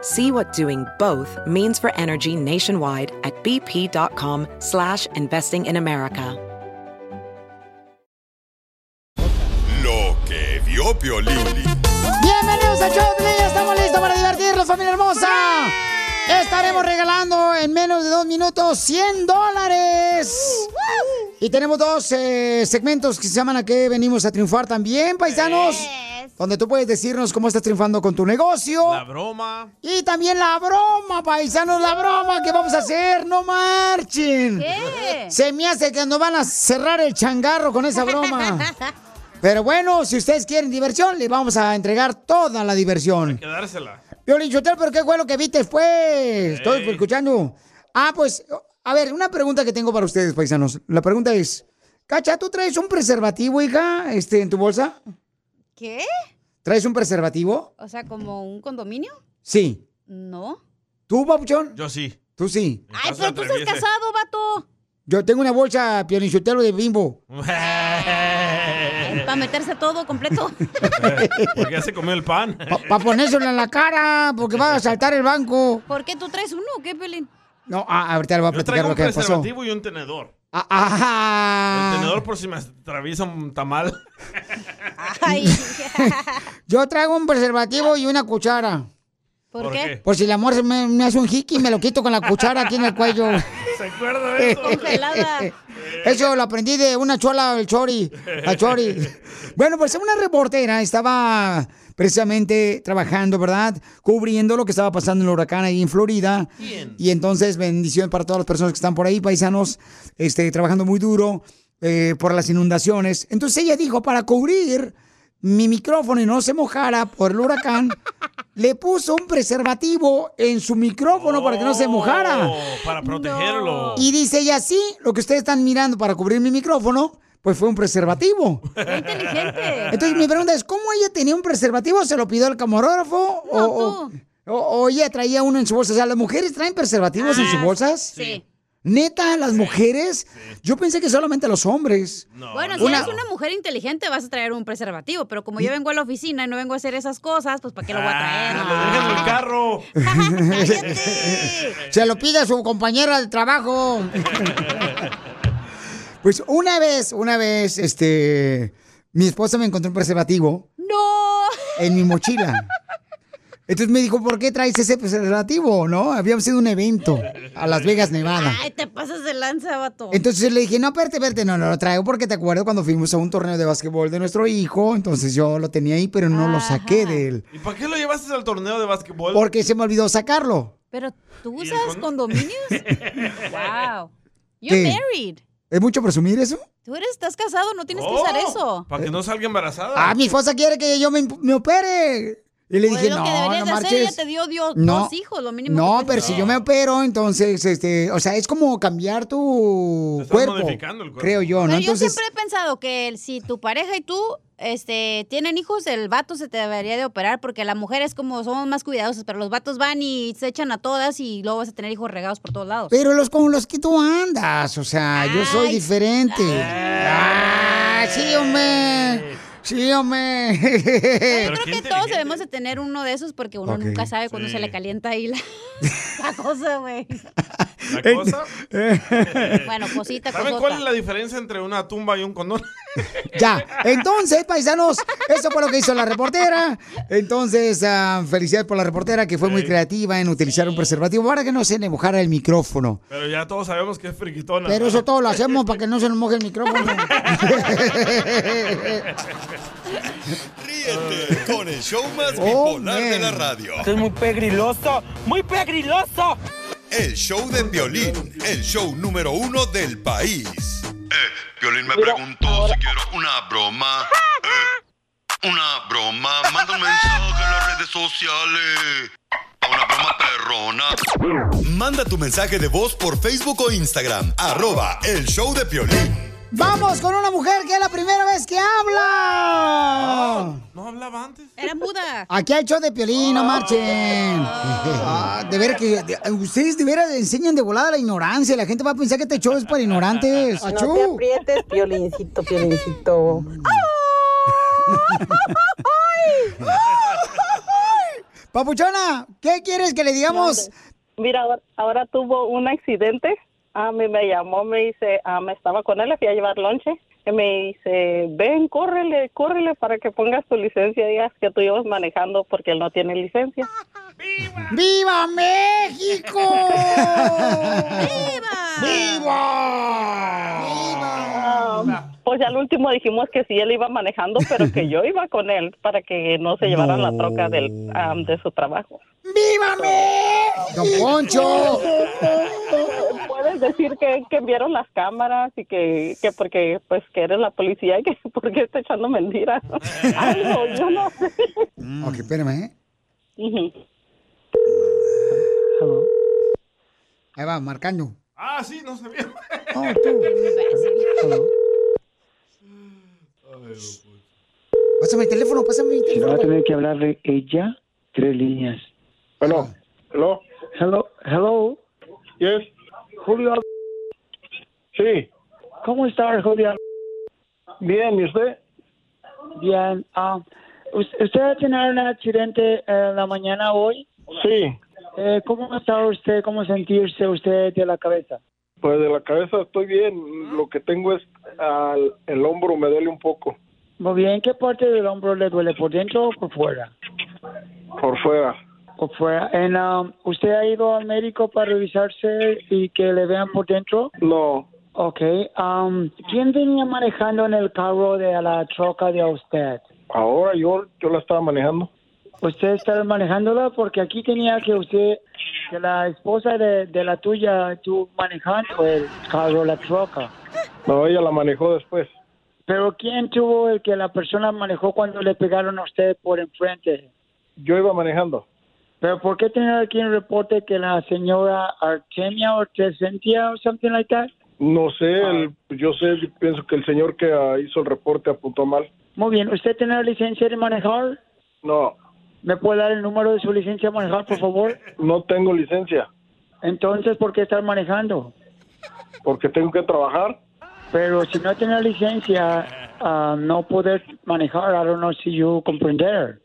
See what doing both means for energy nationwide at bp.com slash investing in America. Lo que vio Piolín. Bienvenidos de Piolín, estamos listos para divertirnos, familia hermosa. Estaremos regalando en menos de dos minutos 100 dólares. Y tenemos dos eh, segmentos que se llaman a qué venimos a triunfar también, paisanos. Donde tú puedes decirnos cómo estás triunfando con tu negocio. La broma. Y también la broma, paisanos, la broma que vamos a hacer. No marchen. ¿Qué? Se me hace que nos van a cerrar el changarro con esa broma. Pero bueno, si ustedes quieren diversión, les vamos a entregar toda la diversión. Quedársela. Violín Chotel, ¿pero qué fue lo que viste después? Estoy escuchando. Ah, pues, a ver, una pregunta que tengo para ustedes, paisanos. La pregunta es, Cacha, ¿tú traes un preservativo, hija, este, en tu bolsa? ¿Qué? ¿Traes un preservativo? O sea, como un condominio. Sí. No. ¿Tú, papuchón? Yo sí. Tú sí. Ay, pero tú estás casado, vato. Yo tengo una bolsa piolinchotelo de bimbo. Para meterse todo completo. Porque ya se comió el pan. Para ponérselo en la cara, porque va a saltar el banco. ¿Por qué tú traes uno o qué, Pelín? No, ah, ahorita le voy a Yo platicar traigo lo un que pasó. preservativo y un tenedor. Ah. El tenedor por si me atraviesa un tamal. Yo traigo un preservativo y una cuchara. ¿Por, ¿Por qué? qué? Por si el amor me, me hace un jiqui, me lo quito con la cuchara aquí en el cuello. ¿Se acuerda de eso? Eso lo aprendí de una chola, el chori. La chori. Bueno, pues una reportera estaba precisamente trabajando, ¿verdad? Cubriendo lo que estaba pasando en el huracán ahí en Florida. Y entonces, bendición para todas las personas que están por ahí, paisanos, este, trabajando muy duro eh, por las inundaciones. Entonces ella dijo, para cubrir mi micrófono y no se mojara por el huracán, le puso un preservativo en su micrófono para que no se mojara. Oh, para protegerlo. Y dice ella, sí, lo que ustedes están mirando para cubrir mi micrófono, pues fue un preservativo. inteligente. Entonces mi pregunta es, ¿cómo ella tenía un preservativo? ¿Se lo pidió el camarógrafo? o, o- o- o ella traía uno en su bolsa? O sea, ¿las mujeres traen preservativos en sus bolsas? Sí. ¿Neta, las mujeres? Yo pensé que solamente los hombres. Bueno, si Una- eres una mujer inteligente vas a traer un preservativo, pero como yo vengo a la oficina y no vengo a hacer esas cosas, pues ¿para qué lo voy a traer? Lo dejan en el carro. Se lo pide a su compañera de trabajo. Pues una vez, una vez, este, mi esposa me encontró un preservativo ¡No! en mi mochila. Entonces me dijo, ¿por qué traes ese preservativo? ¿No? Habíamos ido a un evento a Las Vegas, Nevada. Ay, te pasas de lanza, vato. Entonces le dije, no, espérate, espérate, no, no lo traigo porque te acuerdo cuando fuimos a un torneo de básquetbol de nuestro hijo, entonces yo lo tenía ahí, pero no lo saqué de él. ¿Y para qué lo llevaste al torneo de básquetbol? Porque se me olvidó sacarlo. Pero tú usas condominios? wow. ¿Qué? You're married. ¿Es mucho presumir eso? Tú eres, estás casado, no tienes que Oh, usar eso. Para que no salga embarazada. Ah, mi esposa quiere que yo me, me opere. Y le Pues dije, lo que no, deberías no de hacer, ella te dio, dio No. dos hijos, lo mínimo No, que pero si yo me opero, entonces, este, o sea, es como cambiar tu cuerpo. modificando el cuerpo. Creo yo, ¿no? Pero yo Entonces, siempre he pensado que el- si tu pareja y tú este, tienen hijos, el vato se te debería de operar porque la mujer es como, somos más cuidadosos, pero los vatos van y se echan a todas y luego vas a tener hijos regados por todos lados. pero los con los que tú andas, o sea, yo soy diferente. Ah, sí, hombre. Sí, hombre. Yo creo que todos debemos de tener uno de esos porque uno nunca sabe cuando Sí. se le calienta ahí la, la cosa, güey. ¿La cosa? Bueno, cosita, ¿Saben cosota. cuál es la diferencia entre una tumba y un condón? Ya, entonces, paisanos, eso fue lo que hizo la reportera. Entonces, ah, felicidades por la reportera que fue muy creativa en utilizar un preservativo para que no se le mojara el micrófono. Pero ya todos sabemos que es friquitona. Pero eso todo lo hacemos para que no se nos moje el micrófono. Ríete con el show más Oh, bipolar de man. la radio. Esto es muy pegriloso, muy pegriloso. El show de violín, el show número uno del país. Eh, Violín me preguntó si quiero una broma. Eh, una broma. Manda un mensaje en las redes sociales. A una broma perrona. Manda tu mensaje de voz por Facebook o Instagram. Arroba el show de Piolín. Vamos con una mujer que es la primera vez que habla. ¿No hablaba antes? Era muda. Aquí hay show de Piolín, no marchen. Ah, de veras que de- ustedes de veras enseñan de volada la ignorancia. La gente va a pensar que este show es para ignorantes. No Achú. te aprietes, piolincito, piolincito. Papuchona, ¿qué quieres que le digamos? Mira, ahora, ahora tuvo un accidente. A mí me llamó, me dice, ah, me estaba con él, le fui a llevar lonche. Y me dice, ven, córrele, córrele para que pongas tu licencia digas que tú ibas manejando porque él no tiene licencia. ¡Viva México! ¡Viva! Ah, pues ya al último dijimos que sí, él iba manejando, pero que yo iba con él para que no se llevaran la troca del, ah, de su trabajo. ¡Viva México! ¡Don Poncho! Puedes decir que, que vieron las cámaras y que, que porque pues que eres la policía y que porque está echando mentiras. Algo, yo no sé. Ok, espérame, ¿eh? Ujú. Ahí va, marcando. Ah, sí, no sabía. Oh, tú. Pásame el teléfono, pásame el Si no va a teléfono. tener que hablarle ella, tres líneas. Bueno, hello, Hello, hello, yes, Julio. sí, ¿Cómo está, Julio? bien, ¿y usted? Bien. ah, ¿us- ¿Usted ha tenido un accidente en la mañana hoy? Sí, Eh, ¿Cómo está usted? ¿Cómo sentirse usted de la cabeza? pues de la cabeza estoy bien, lo que tengo es al, el hombro me duele un poco, Muy bien. ¿Qué parte del hombro le duele? ¿Por dentro o por fuera? por fuera. Por fuera. En, ah, ¿Usted ha ido al médico para revisarse y que le vean por dentro? No, Ok. um, ¿Quién venía manejando en el carro de la troca de usted? ahora yo, yo la estaba manejando. Usted está manejándola porque aquí tenía que usted, que la esposa de, de la tuya estuvo manejando el carro, la troca. No, ella la manejó después. Pero ¿quién tuvo el que la persona manejó cuando le pegaron a usted por enfrente? Yo iba manejando. Pero ¿por qué tenía aquí un reporte que la señora Artemia o Crescentia o something like that? No sé, el- yo sé, pienso que el señor que ah, hizo el reporte apuntó mal. Muy bien, ¿usted tiene licencia de manejar? No, ¿Me puede dar el número de su licencia de manejar, por favor? no tengo licencia Entonces, ¿por qué estar manejando? porque tengo que trabajar. Pero si no tiene licencia, ah, no poder manejar, I don't know si you comprender.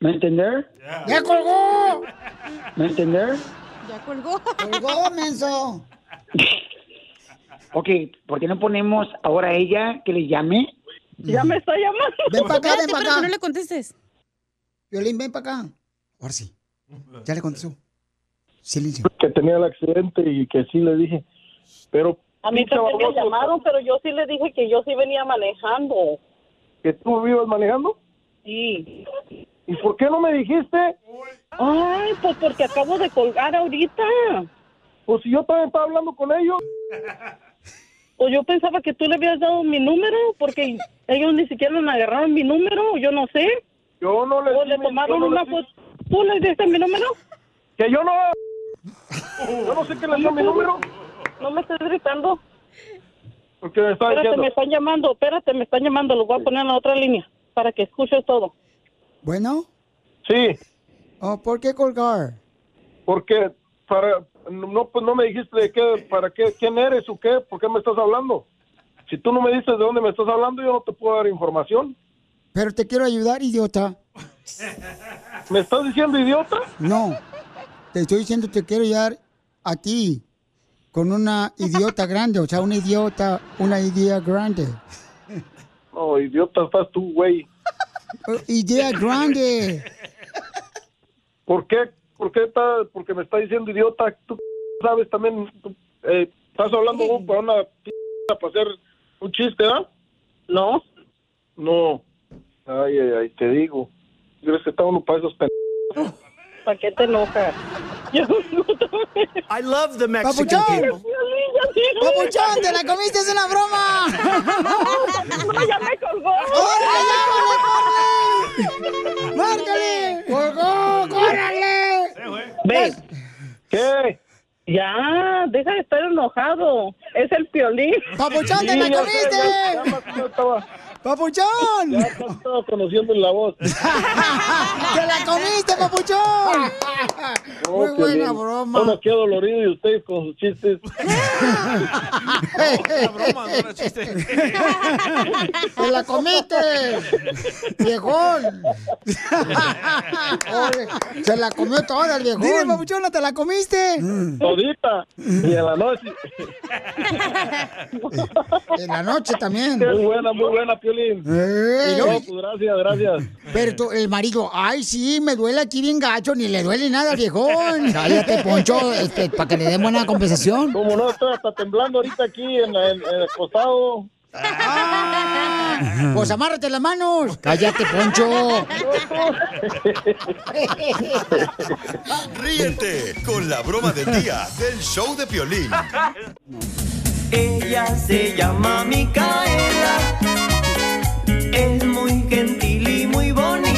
¿Me entender? ¡Ya colgó! ¿Me entender? Ya colgó. ¡Colgó, menso! Ok, ¿por qué no ponemos ahora a ella que le llame? Ya me está llamando. Ven para acá, ven para acá. no le contestes. Violín, ven para acá. Ahora sí. Ya le contestó. Silencio. Que tenía el accidente y que sí le dije. Pero A mí también me llamaron, pero yo sí le dije que yo sí venía manejando. ¿Que tú ibas manejando? Sí. ¿Y por qué no me dijiste? Ay, pues porque acabo de colgar ahorita. Pues si yo también estaba hablando con ellos. Pues yo pensaba que tú le habías dado mi número, porque ellos ni siquiera me agarraron mi número, yo no sé. Yo no les O le tomaron no una les di- foto. ¿Tú le diste mi número? Que yo no. Yo no sé qué le dio mi número. No me estés gritando. Porque me está Espérate, diciendo. me están llamando. Espérate, me están llamando. Lo voy a poner en la otra línea para que escuches todo. Bueno, Sí, oh, ¿por qué colgar? porque para no pues no me dijiste de qué para qué quién eres o qué, por qué me estás hablando. Si tú no me dices de dónde me estás hablando, yo no te puedo dar información. Pero te quiero ayudar, idiota. ¿Me estás diciendo idiota? No. Te estoy diciendo te quiero ayudar a ti con una idiota grande, o sea, una idiota, una idea grande. No, idiota estás tú, güey. Eh, Idea grande. ¿Por qué? ¿Por qué está, porque me está diciendo idiota? Tú sabes también, tú, eh, estás hablando vos para una p para hacer un chiste, ¿ah? No. No. Ay, ay, ay, te digo. ¿Crees que está uno para esos pen... ¿Para qué te enojas? Yo I love the Mexican Papuchón. people. Papuchón, te la comiste, es una broma. No, ya me colgó. ¡Córrele, llámale, córrele! ¡Márcale! ¡Colgó, córrale! Ven, ¿Qué? Ya, deja de estar enojado. Es el piolín. ¡Papuchón, te Sí, sé, comiste! ya ¡Papuchón! ya estaba conociendo la voz. ¡Te la comiste, papuchón! Muy buena broma. Estamos aquí adoloridos y ustedes con sus chistes. La broma, no era chiste. ¡Te la comiste! ¡Viejón! Oye, Se la comió toda el viejón. Dile, papuchón, ¿no te la comiste? Todita. Y en la noche. En la noche también. Muy buena, muy buena, Piolín. Eh, No, pues gracias, gracias. pero tú- el marido, ay, sí, me duele aquí bien gacho, ni le duele nada al viejón. Cállate, Poncho, este, para que le den buena compensación. Como no, estoy hasta temblando ahorita aquí en, en- en el costado. Pues amárrate las manos. Cállate, Poncho. Ríete con la broma del día del show de Piolín. Ella se llama Micaela. Es muy gentil y muy bonita.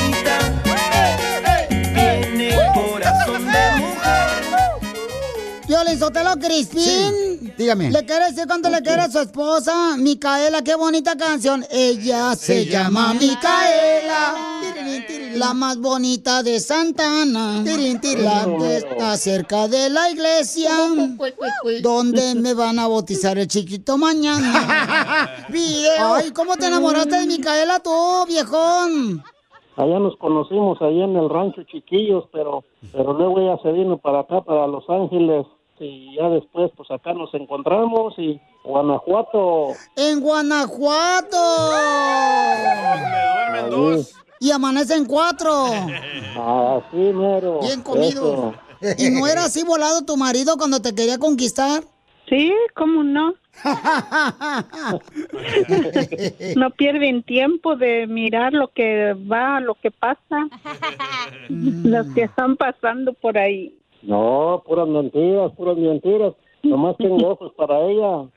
Le Sotelo Crispín. dígame. ¿Le quiere decir cuánto le quiere a su esposa? Micaela, qué bonita canción. Ella se, llama Micaela. La más bonita de Santana. La que está cerca de la iglesia. Donde me van a bautizar el chiquito mañana. Ay, ¿cómo te enamoraste de Micaela tú, viejón? Allá nos conocimos, allá en el rancho Chiquillos, pero, pero luego ella se vino para acá, para Los Ángeles, y ya después, pues acá nos encontramos y Guanajuato. En Guanajuato. duermen dos. Y amanecen cuatro. Así mero. Bien comido. ¿Y no era así volado tu marido cuando te quería conquistar? Sí, ¿cómo no? No pierden tiempo de mirar lo que va, lo que pasa. Los que están pasando por ahí. No, puras mentiras, puras mentiras. Nomás tengo ojos para ella.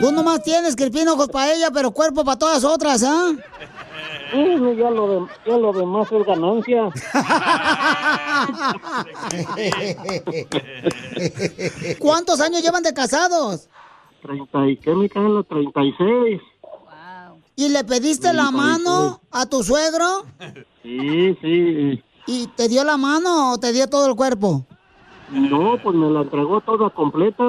Tú nomás tienes, Crispín, ojos para ella, pero cuerpo para todas otras, ¿ah? Sí, ya lo, de- ya lo demás es ganancia. ¿Cuántos años llevan de casados? Treinta y qué, Micaela, treinta y seis. ¿Y le pediste la mano a tu suegro? Sí, sí. ¿Y te dio la mano o te dio todo el cuerpo? No, pues me la entregó toda completa.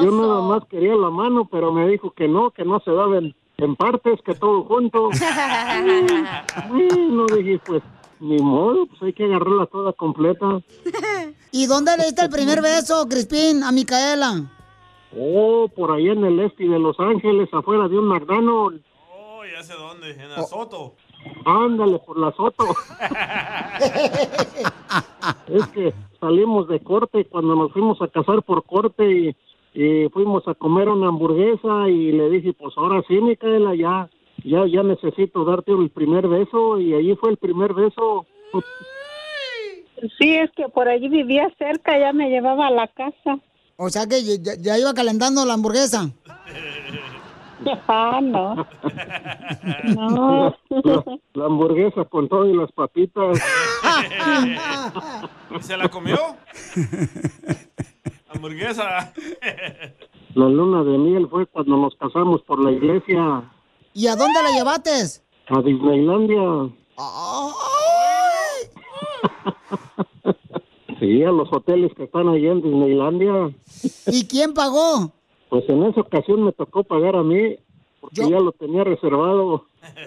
Yo nada más quería la mano, pero me dijo que no, que no se daba en, en partes, que todo junto. Bueno, dije, pues, ni modo, pues hay que agarrarla toda completa. ¿Y dónde le diste el primer beso, Crispín, a Micaela? Oh, por ahí en el este de Los Ángeles, afuera de un McDonald's. Oh, ya sé dónde, en Azoto. Ándale, por la Soto. es que salimos de corte cuando nos fuimos a casar por corte y, y fuimos a comer una hamburguesa y le dije, pues ahora sí, Micaela, ya, ya, ya necesito darte el primer beso y allí fue el primer beso. Sí, es que por allí vivía cerca, ya me llevaba a la casa. O sea que ya, ya iba calentando la hamburguesa. Ah, no. No. La, la hamburguesa con todo y las papitas. ¿Y se la comió? Hamburguesa. La luna de miel fue cuando nos casamos por la iglesia ¿Y a dónde la llevaste? a Disneylandia. Sí, a los hoteles que están ahí en Disneylandia. ¿Y quién pagó? Pues en esa ocasión me tocó pagar a mí, porque ya lo tenía reservado.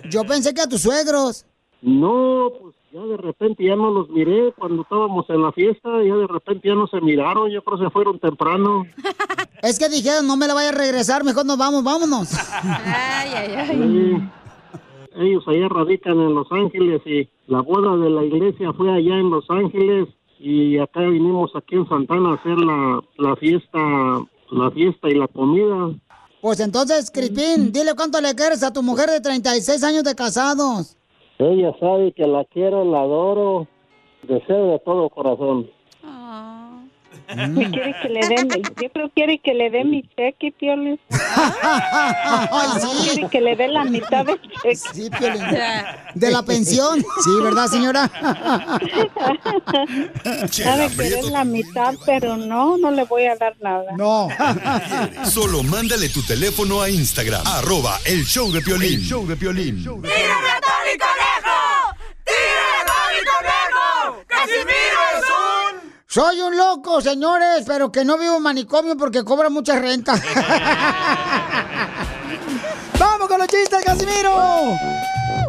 Yo pensé que a tus suegros. No, pues ya de repente ya no los miré cuando estábamos en la fiesta, ya de repente ya no se miraron, yo creo que se fueron temprano. Es que dijeron, no me la vaya a regresar, mejor nos vamos, vámonos. Ay, ay, Sí. Ellos allá radican en Los Ángeles y la boda de la iglesia fue allá en Los Ángeles y acá vinimos aquí en Santana a hacer la, la fiesta, la fiesta y la comida. Pues entonces, Crispín, dile cuánto le quieres a tu mujer de 36 años de casados. Ella sabe que la quiero, la adoro, deseo de todo corazón. ¿Qué quiere que le den? Yo creo que quiere que le dé mi cheque, Piolín. Quiere que le dé la mitad del cheque. Sí, Piolín. De la pensión. Sí, ¿verdad, señora? Sabe que es la mitad, pero no, no le voy a dar nada. No. Solo mándale tu teléfono a Instagram, arroba el show de Piolín. El show de Piolín. ¡Tírame a Tony Conejo! ¡Tírame a Tony Conejo! ¡Casimiro es un... Soy un loco, señores, pero que no vivo en manicomio porque cobra mucha renta. ¡Vamos con los chistes, Casimiro!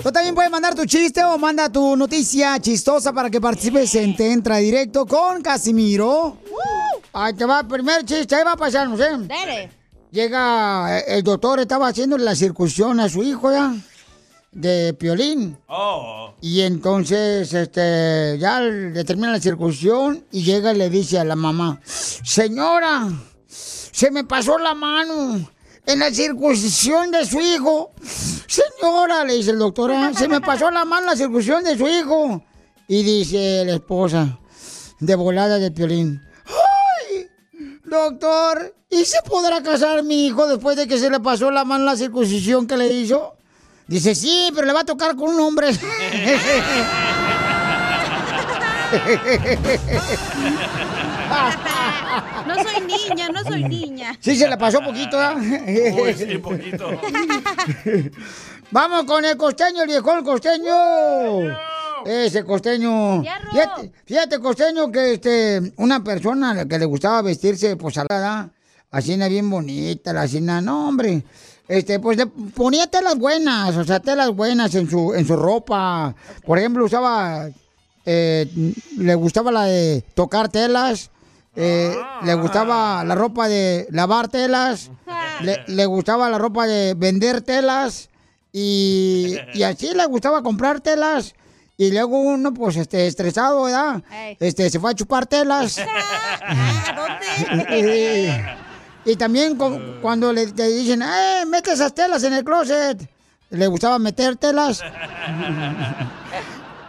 Tú también puedes mandar tu chiste o manda tu noticia chistosa para que participes en Te Entra Directo con Casimiro. Ahí te va el primer chiste, ahí va a pasar, no sé. Dale. Llega, eh, el doctor estaba haciendo la circuncisión a su hijo ya, de Piolín. Oh. Y entonces, este, ya le termina la circuncisión y llega y le dice a la mamá, señora, se me pasó la mano en la circuncisión de su hijo. Señora, le dice el doctor, "ah, se me pasó la mano en la circuncisión de su hijo. Y dice la esposa, de volada de Piolín, ¡ay! Doctor, ¿y se podrá casar mi hijo después de que se le pasó la mano en la circuncisión que le hizo? Dice, sí, pero le va a tocar con un hombre. No soy niña, no soy niña. Sí, se le pasó poquito, ¿eh? Uy, sí, poquito. Vamos con el costeño, el viejo el costeño. Ese costeño. Fíjate, fíjate, costeño, que este, una persona a la que le gustaba vestirse, pues, salada, así bien bonita, la asina, no, hombre. Este, pues le ponía telas buenas, o sea, telas buenas en su, en su ropa. Por ejemplo, usaba, eh, le gustaba la de tocar telas, eh, le gustaba la ropa de lavar telas, le, le gustaba la ropa de vender telas y, y así le gustaba comprar telas. Y luego uno, pues, este, estresado, ¿verdad? Este, se fue a chupar telas. y, y también cu- cuando le te dicen, ¡eh, mete esas telas en el closet! Le gustaba meter telas.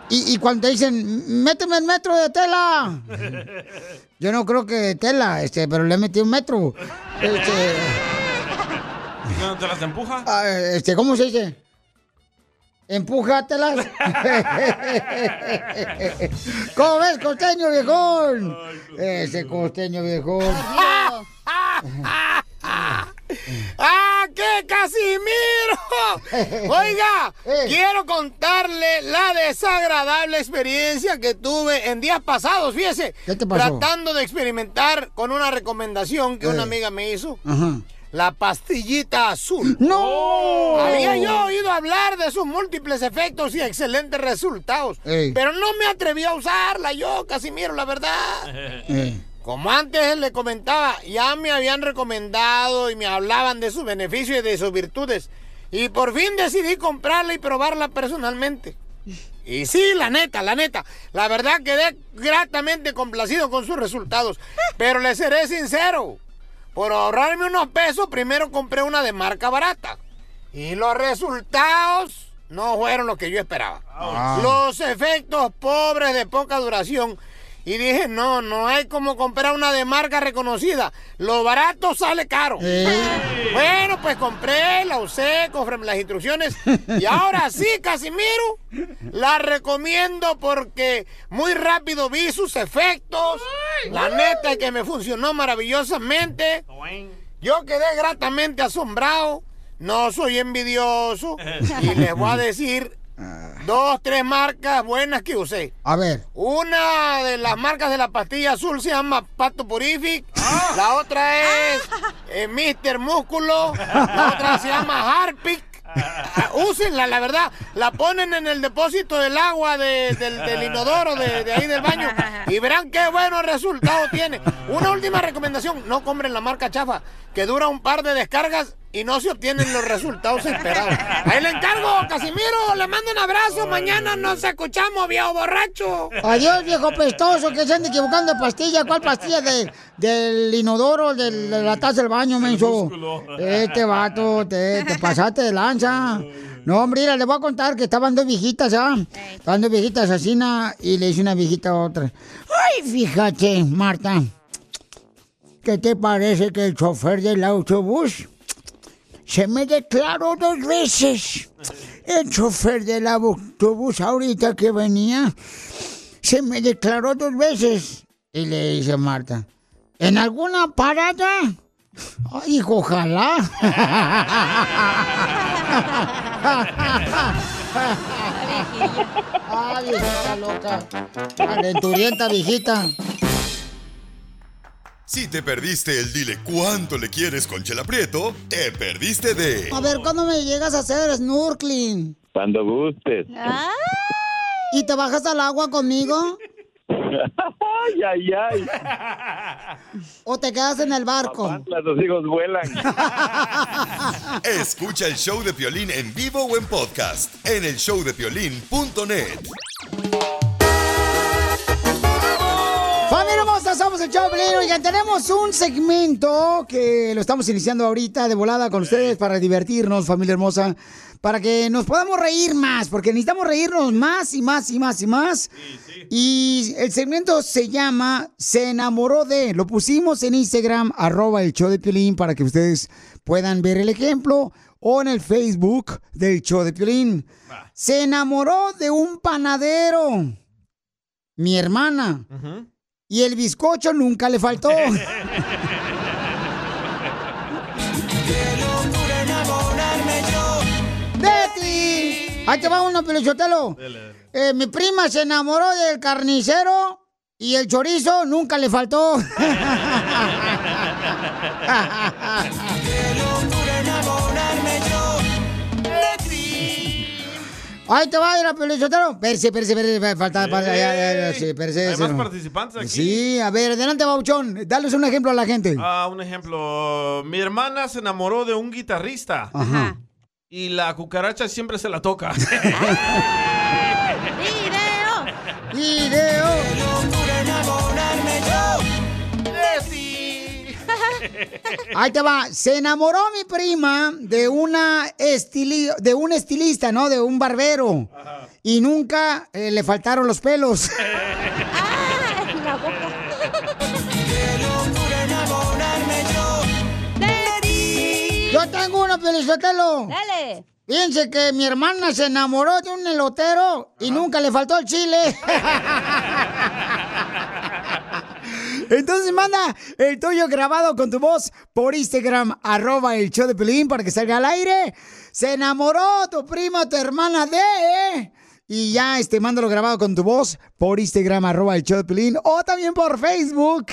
Y, y cuando te dicen, méteme el metro de tela. Yo no creo que tela, este, pero le metí un metro. Este, ¿Y cuando te las empuja? ah, este, ¿cómo se dice? Empújatelas. ¿Cómo ves, costeño viejón? Ese costeño viejón. ¡Ah, qué Casimiro! Oiga, Eh. quiero contarle la desagradable experiencia que tuve en días pasados, fíjese. ¿Qué te pasó? Tratando de experimentar con una recomendación que Eh. una amiga me hizo. Ajá. La pastillita azul. ¡No! Había yo oído hablar de sus múltiples efectos y excelentes resultados. Ey. Pero no me atreví a usarla yo, Casimiro, la verdad. Eh. Como antes le comentaba, ya me habían recomendado y me hablaban de sus beneficios y de sus virtudes. Y por fin decidí comprarla y probarla personalmente. Y sí, la neta, la neta, la verdad quedé gratamente complacido con sus resultados. Pero le seré sincero, por ahorrarme unos pesos, primero compré una de marca barata. Y los resultados no fueron los que yo esperaba. Ah. Los efectos pobres de poca duración. Y dije, no, no hay como comprar una de marca reconocida. Lo barato sale caro. Bueno, pues compré, la usé, conforme las instrucciones. Y ahora sí, Casimiro, la recomiendo porque muy rápido vi sus efectos. La neta es que me funcionó maravillosamente. Yo quedé gratamente asombrado. No soy envidioso. Y les voy a decir dos, tres marcas buenas que usé. A ver. Una de las marcas de la pastilla azul se llama Pato Purific. La otra es eh, Mr. Músculo. La otra se llama Harpic. Ah, Úsenla, la verdad. La ponen en el depósito del agua de- del, del inodoro de, de ahí del baño y verán qué buenos resultados tiene. Una última recomendación, no compren la marca chafa, que dura un par de descargas y no se obtienen los resultados esperados. Ahí le encargo, Casimiro, le mando un abrazo. Mañana nos escuchamos, viejo borracho. Adiós, viejo pestoso, que se anda equivocando de pastilla. ¿Cuál pastilla? De, del inodoro, del- de la taza del baño, menso. Este vato, te, te pasaste de lanza. No, hombre, mira, le voy a contar que estaban dos viejitas, ¿ah? Estaban dos viejitas así, na, y le dice una viejita a otra. Ay, fíjate, Marta. ¿Qué te parece que el chofer del autobús se me declaró dos veces? El chofer del autobús ahorita que venía se me declaró dos veces. Y le dice Marta, ¿en alguna parada? Ay, hijo, ojalá. Ay, viejita loca. Calenturienta, viejita. Si te perdiste el dile cuánto le quieres con Chela Prieto, te perdiste de A ver, ¿cuándo me llegas a hacer snorkeling? Cuando gustes. ¿Y te bajas al agua conmigo? ay, ay, ay. ¿O te quedas en el barco? Los hijos vuelan. Escucha el show de Piolín en vivo o en podcast en el showdepiolín.net. hermosa, somos el show de Piolín. Oigan, tenemos un segmento que lo estamos iniciando ahorita de volada con ustedes para divertirnos, familia hermosa, para que nos podamos reír más, porque necesitamos reírnos más y más y más y más. Y el segmento se llama Se enamoró de. Lo pusimos en Instagram, arroba el show de Piolín, para que ustedes puedan ver el ejemplo, o en el Facebook del show de Piolín. Se enamoró de un panadero. Mi hermana. Y el bizcocho nunca le faltó. Ahí te va uno, Pelichotelo. Eh, mi prima se enamoró del carnicero y el chorizo nunca le faltó. Ahí te va a ir a. Perse, perse, perse, falta, falta, ya, ya, ya, sí, perse, Hay más no. participantes aquí. Sí, a ver, adelante, Bauchón. Dales un ejemplo a la gente. Ah, un ejemplo. Mi hermana se enamoró de un guitarrista. Ajá. Y la cucaracha siempre se la toca. ¡Video! Ahí te va. Se enamoró mi prima de una estili de un estilista, ¿no? De un barbero. Y nunca eh, le faltaron los pelos. Yo tengo uno, Pelizotelo. Dale. Fíjense que mi hermana se enamoró de un elotero y nunca le faltó el chile. Entonces manda el tuyo grabado con tu voz por Instagram, arroba el show de Pelín para que salga al aire. Se enamoró tu prima, tu hermana de... Y ya, este, mándalo grabado con tu voz por Instagram, arroba el show de Pelín, o también por Facebook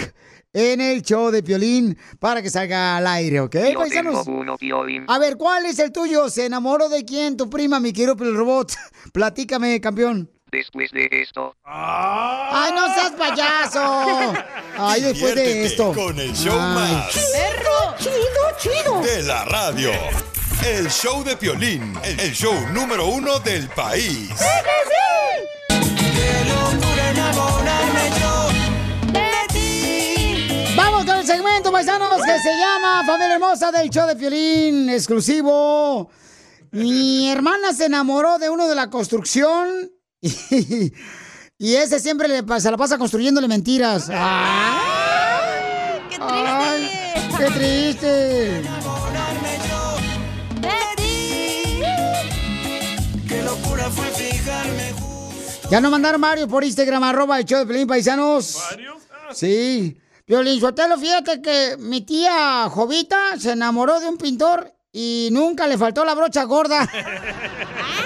en el show de Piolín para que salga al aire, ¿ok? Yo paisanos? tengo uno, Piolín. A ver, ¿cuál es el tuyo? ¿Se enamoró de quién? Tu prima, mi querido el robot. Platícame, campeón. Después de esto. ¡Ay, no seas payaso! Ay, después de esto. con el show Ay. más ¡Perro! ¡Chido, chido! de la radio. El show de Piolín, el show número uno del país. Vamos con el segmento, paisanos, que se llama Familia Hermosa del show de Piolín, exclusivo. Mi hermana se enamoró de uno de la construcción y, y ese siempre le, se la pasa construyéndole mentiras. ¡Ay! ¡Qué triste! ¡Qué triste! Qué locura fue fijarme. Ya nos mandaron Mario por Instagram, arroba el show de Piolín, paisanos. ¿Varios? Sí. Piolín Sotelo, fíjate que mi tía Jovita se enamoró de un pintor y nunca le faltó la brocha gorda.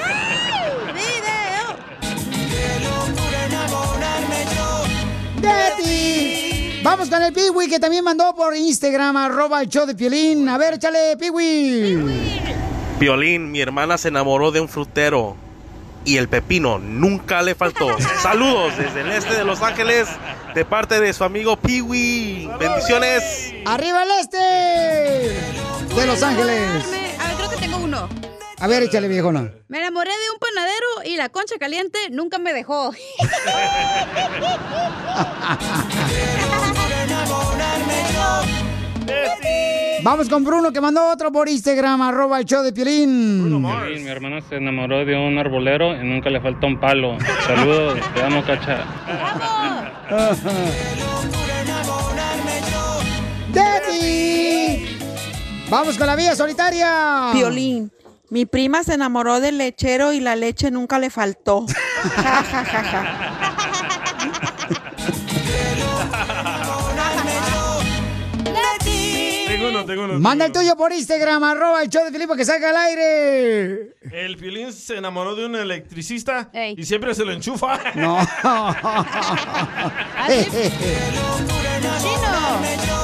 de ti. Vamos con el Piwi que también mandó por Instagram, arroba el show de Piolín. A ver, échale, Piwi. Violín, mi hermana se enamoró de un frutero y el pepino nunca le faltó. Saludos desde el este de Los Ángeles de parte de su amigo Piwi. Bendiciones. ¡Arriba el este! De Los Ángeles. A ver, creo que tengo uno. A ver, échale, viejona. Me enamoré de un panadero y la concha caliente nunca me dejó. Vamos con Bruno que mandó otro por Instagram, arroba el show de Piolín. Piolín, mi hermano se enamoró de un arbolero y nunca le faltó un palo. Saludos, te amo, cacha. ¡Daddy! Vamos con la vía solitaria. Piolín, mi prima se enamoró del lechero y la leche nunca le faltó. Ja, ja, ja, ja. Tengo uno, tengo uno. Manda el tuyo por Instagram, arroba el show de Filipe que salga al aire. El Piolín se enamoró de un electricista y siempre se lo enchufa. No.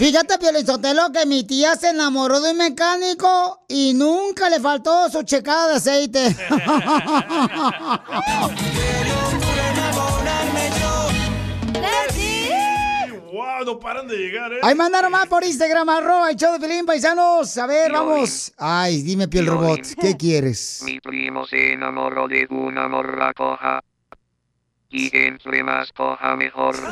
Fíjate, Piolizotelo, que mi tía se enamoró de un mecánico y nunca le faltó su checada de aceite. ¡Wow! No paran de llegar, ¿eh? Ahí mandaron más por Instagram, arroba el show de Pelín, paisanos. A ver, vamos. Ay, dime, piel robot, ¿qué quieres? Mi primo se enamoró de una morra coja. Y entre más coja mejor.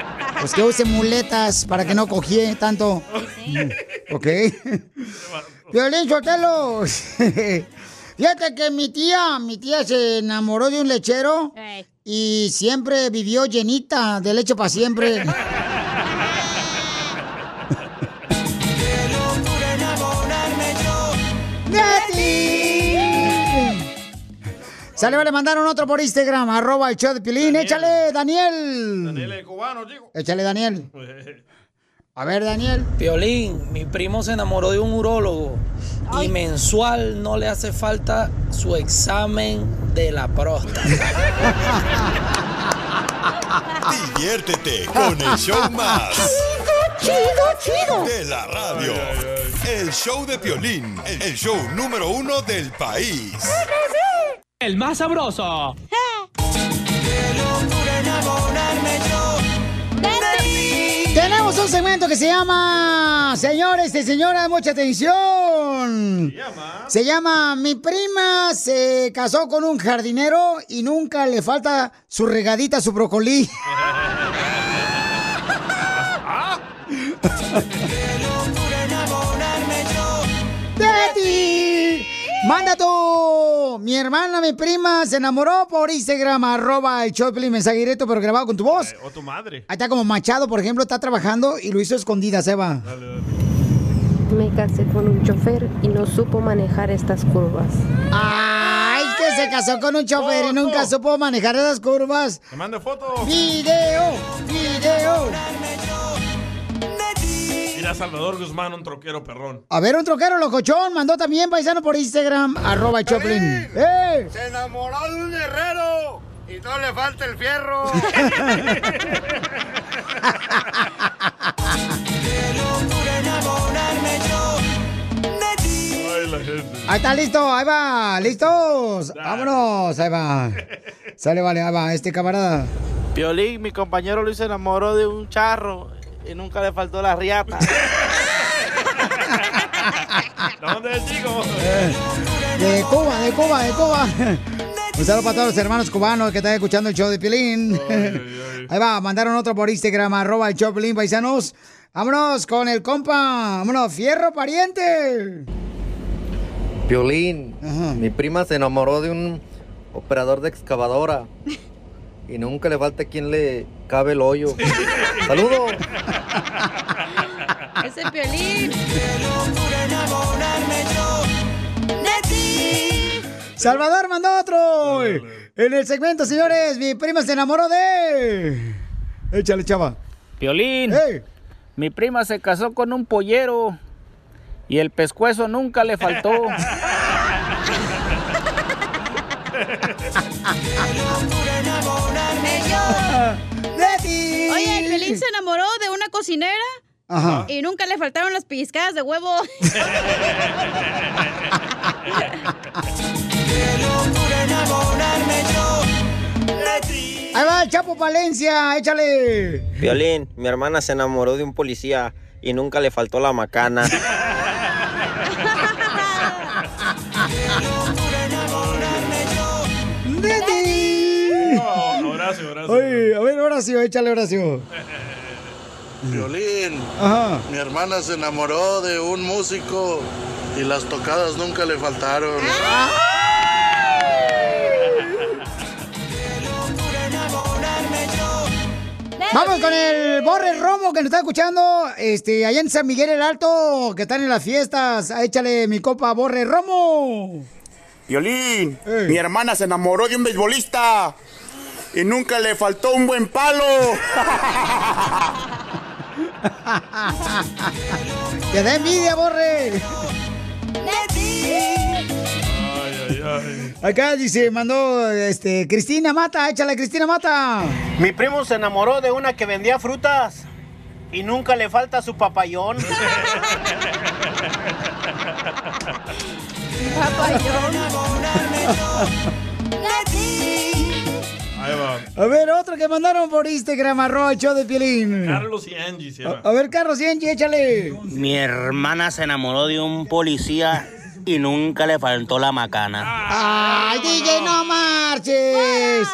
Pues que use muletas para que no cojie tanto. ¿Ok? Violín Sotelo. Fíjate que mi tía, mi tía se enamoró de un lechero y siempre vivió llenita de leche para siempre. Sale, le mandaron otro por Instagram, arroba el show de Pilín. Échale, Daniel. Daniel el cubano, chico. Échale, Daniel. A ver, Daniel. Piolín, mi primo se enamoró de un urólogo y mensual no le hace falta su examen de la próstata. Diviértete con el show más. Chido, chido, chido. De la radio. El show de Piolín, el show número uno del país. El más sabroso. Tenemos un segmento que se llama, señores y señoras, mucha atención. Se llama Mi prima se casó con un jardinero y nunca le falta su regadita, su brócoli. ¡Betty! Manda tú. Mi hermana, mi prima, se enamoró por Instagram, arroba el Choplin, mensaje directo, pero grabado con tu voz. O tu madre. Ahí está como Machado, por ejemplo, está trabajando y lo hizo escondida, Seba. Me casé con un chofer y no supo manejar estas curvas. Ay, que se casó con un chofer y nunca supo manejar esas curvas. Me manda foto. Video, video. Salvador Guzmán, un troquero perrón. A ver, un troquero locochón mandó también paisano por Instagram, arroba Choplin. ¡Eh! Se enamoró de un herrero y no le falta el fierro. Ay, la gente. Ahí está listo, ahí va, listos. Vámonos, ahí va. Sale, vale, ahí va, este camarada. Piolín, mi compañero Luis se enamoró de un charro y nunca le faltó la riata. ¿Dónde es, chico? De Cuba, de Cuba, de Cuba. Un saludo para todos los hermanos cubanos que están escuchando el show de Pilín. Ahí va, mandaron otro por Instagram, arroba el show Pilín, paisanos. Vámonos con el compa. Vámonos, fierro pariente. Piolín, mi prima se enamoró de un operador de excavadora y nunca le falta quien le cabe el hoyo. Saludos. Ese violín. Salvador mandó otro. En el segmento, señores, mi prima se enamoró de. Échale, chava. Piolín, mi prima se casó con un pollero y el pescuezo nunca le faltó. Oye, el Pelín se enamoró de una cocinera Ajá. Y nunca le faltaron las pellizcadas de huevo. Ahí va el Chapo Palencia, échale. Violín, mi hermana se enamoró de un policía y nunca le faltó la macana. Horacio, échale Horacio. Violín. Ajá. Mi hermana se enamoró de un músico y las tocadas nunca le faltaron. Vamos con el Borre Romo que nos está escuchando, este, allá en San Miguel el Alto, que están en las fiestas. Échale mi copa, Borre Romo. Violín, mi hermana se enamoró de un beisbolista y nunca le faltó un buen palo. Te da envidia, Borre. Acá dice, mandó este Cristina Mata, échale Cristina Mata. Mi primo se enamoró de una que vendía frutas y nunca le falta su papayón. Va. A ver, otro que mandaron por Instagram, arroba el show de Piolín. Carlos y Angie se llama. A, a ver, Carlos y Angie, échale. Mi hermana se enamoró de un policía y nunca le faltó la macana. ¡Ay, DJ, no marches!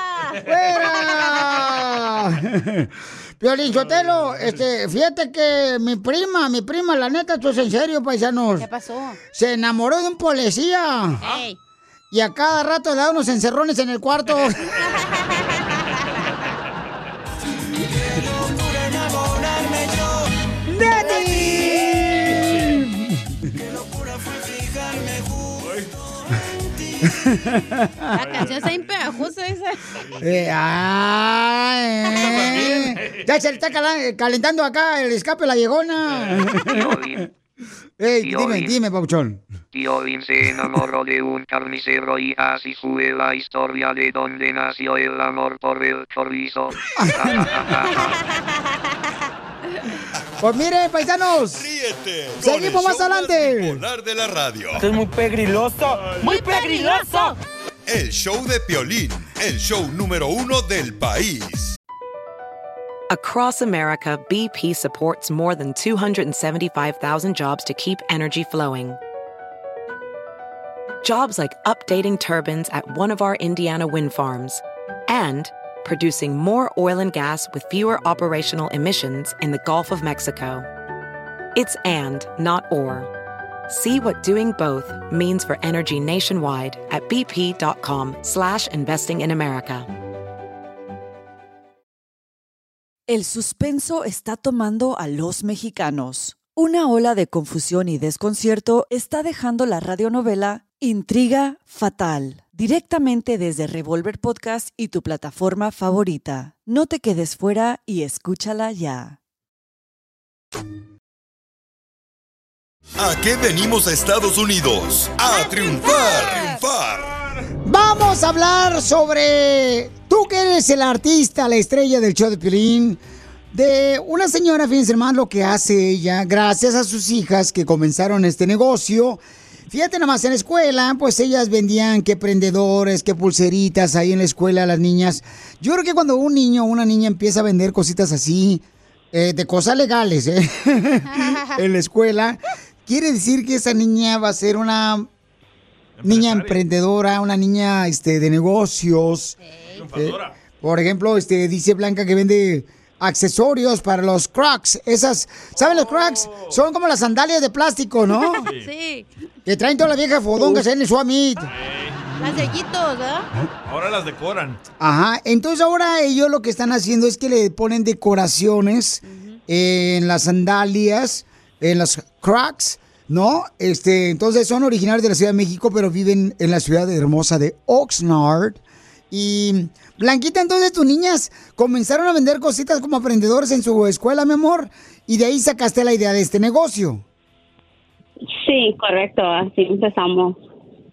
¡Fuera! Piolín Sotelo, este, fíjate que mi prima, mi prima, la neta, esto es en serio, paisanos. ¿Qué pasó? Se enamoró de un policía. Y a cada rato le da unos encerrones en el cuarto. La canción está bien pegajosa esa. Eh, ah, eh. Ya se le está cala- calentando acá el escape de la viejona. Ey, dime, Piolín. dime, Pauchón. Tío Vin se enamoró de un carnicero y así fue la historia de donde nació el amor por el chorizo. Pues mire, paisanos. Ríete. Seguimos más adelante. Hablar de la radio. es muy pegriloso. ¡Muy pegriloso! El show de Piolín, el show número uno del país. Across America, BP supports more than 275,000 jobs to keep energy flowing. Jobs like updating turbines at one of our Indiana wind farms and producing more oil and gas with fewer operational emissions in the Gulf of Mexico. It's and, not or. See what doing both means for energy nationwide at bp.com slash investing in America. El suspenso está tomando a los mexicanos. Una ola de confusión y desconcierto está dejando la radionovela Intriga Fatal, directamente desde Revolver Podcast y tu plataforma favorita. No te quedes fuera y escúchala ya. ¿A qué venimos a Estados Unidos? A triunfar. triunfar. Vamos a hablar sobre tú que eres el artista, la estrella del show de Piolín, de una señora, fíjense más lo que hace ella, gracias a sus hijas que comenzaron este negocio. Fíjate nomás, en la escuela, pues ellas vendían qué prendedores, qué pulseritas ahí en la escuela las niñas. Yo creo que cuando un niño o una niña empieza a vender cositas así, eh, de cosas legales, ¿eh? en la escuela, quiere decir que esa niña va a ser una niña emprendedora, una niña este, de negocios. Eh, por ejemplo, este, dice Blanca que vende accesorios para los Crocs. Esas, ¿saben los Crocs? Son como las sandalias de plástico, ¿no? Sí. Que traen todas las viejas fodongas en el Swamit. Las de Yitos, ¿verdad? Ahora las decoran. Ajá, entonces ahora ellos lo que están haciendo es que le ponen decoraciones en las sandalias, en las Crocs, ¿no? Este, entonces son originarios de la Ciudad de México, pero viven en la ciudad hermosa de Oxnard. Y Blanquita, entonces tus niñas comenzaron a vender cositas como aprendedores en su escuela, mi amor, y de ahí sacaste la idea de este negocio. Sí, correcto, así empezamos.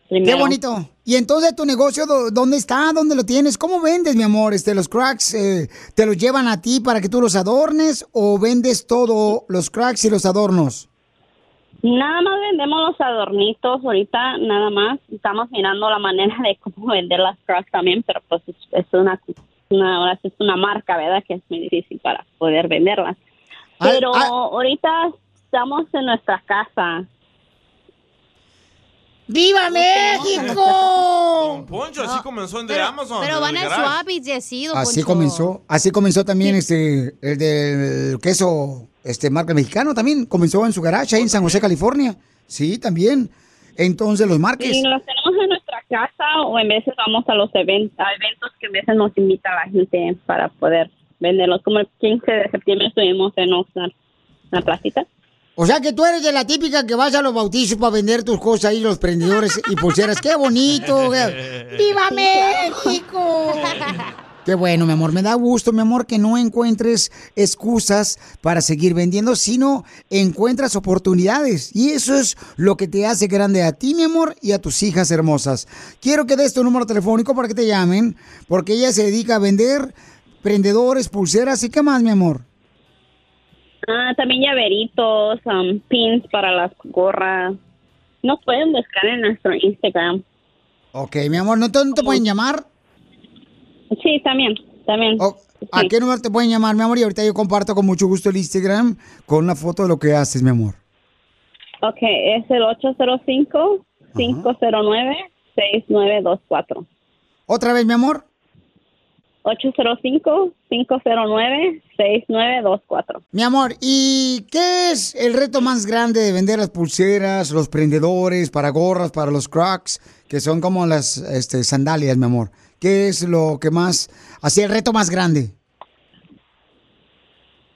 Qué primero. bonito, Y entonces tu negocio, ¿dó- ¿dónde está? ¿Dónde lo tienes? ¿Cómo vendes, mi amor? Este, los cracks, eh, ¿te los llevan a ti para que tú los adornes o vendes todo, los cracks y los adornos? Nada más vendemos los adornitos ahorita, nada más. Estamos mirando la manera de cómo vender las cracks también, pero pues es, es una, una, ahora es una marca, ¿verdad? Que es muy difícil para poder venderlas. Pero ahorita estamos en nuestra casa. ¡Viva México! Poncho, así comenzó en de Pero, Amazon. pero van al. Suavis y así, don Así Poncho. comenzó, así comenzó también este, el del queso, este, marca mexicano también, comenzó en su garage ahí en San José, California. Sí, también. Entonces los marques. Y los tenemos en nuestra casa o en veces vamos a los eventos, a eventos que en veces nos invita la gente para poder venderlos. Como el 15 de septiembre estuvimos en Oxnard, en la placita. O sea que tú eres de la típica que vas a los bautizos para vender tus cosas ahí, los prendedores y pulseras. ¡Qué bonito! ¡Viva México! Qué bueno, mi amor. Me da gusto, mi amor, que no encuentres excusas para seguir vendiendo, sino encuentras oportunidades. Y eso es lo que te hace grande a ti, mi amor, y a tus hijas hermosas. Quiero que des tu número telefónico para que te llamen, porque ella se dedica a vender prendedores, pulseras y qué más, mi amor. Ah, también llaveritos, um, pins para las gorras. Nos pueden buscar en nuestro Instagram. Ok, mi amor, ¿no te, no te pueden llamar? Sí, también, también. ¿A qué número te pueden llamar, mi amor? Y ahorita yo comparto con mucho gusto el Instagram con una foto de lo que haces, mi amor. Ok, es el 805-509-6924. ¿Otra vez, mi amor? 805-509-6924. Mi amor, ¿y qué es el reto más grande de vender las pulseras, los prendedores, para gorras, para los crocs, que son como las este, sandalias, mi amor? ¿Qué es lo que más, así el reto más grande?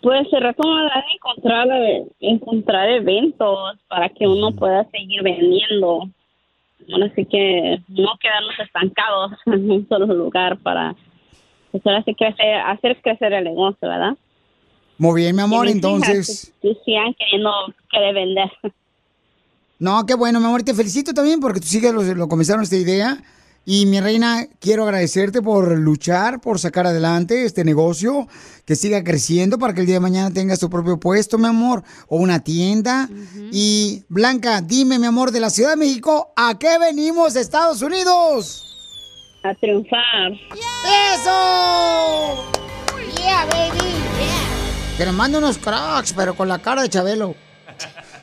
Pues el reto más grande encontrar, eh, encontrar eventos para que uno pueda seguir vendiendo. Así que no quedarnos estancados en un solo lugar para pues, ahora sí crecer, hacer crecer el negocio, ¿verdad? Muy bien, mi amor, Que entonces... pues, sigan queriendo querer vender. No, qué bueno, mi amor, te felicito también porque tus hijas lo, lo comenzaron esta idea. Y mi reina, quiero agradecerte por luchar, por sacar adelante este negocio, que siga creciendo para que el día de mañana tengas tu propio puesto, mi amor, o una tienda. Y Blanca, dime, mi amor, de la Ciudad de México, ¿a qué venimos, Estados Unidos? A triunfar. ¡Eso! ¡Yeah, baby! Que nos mande unos cracks, pero con la cara de Chabelo.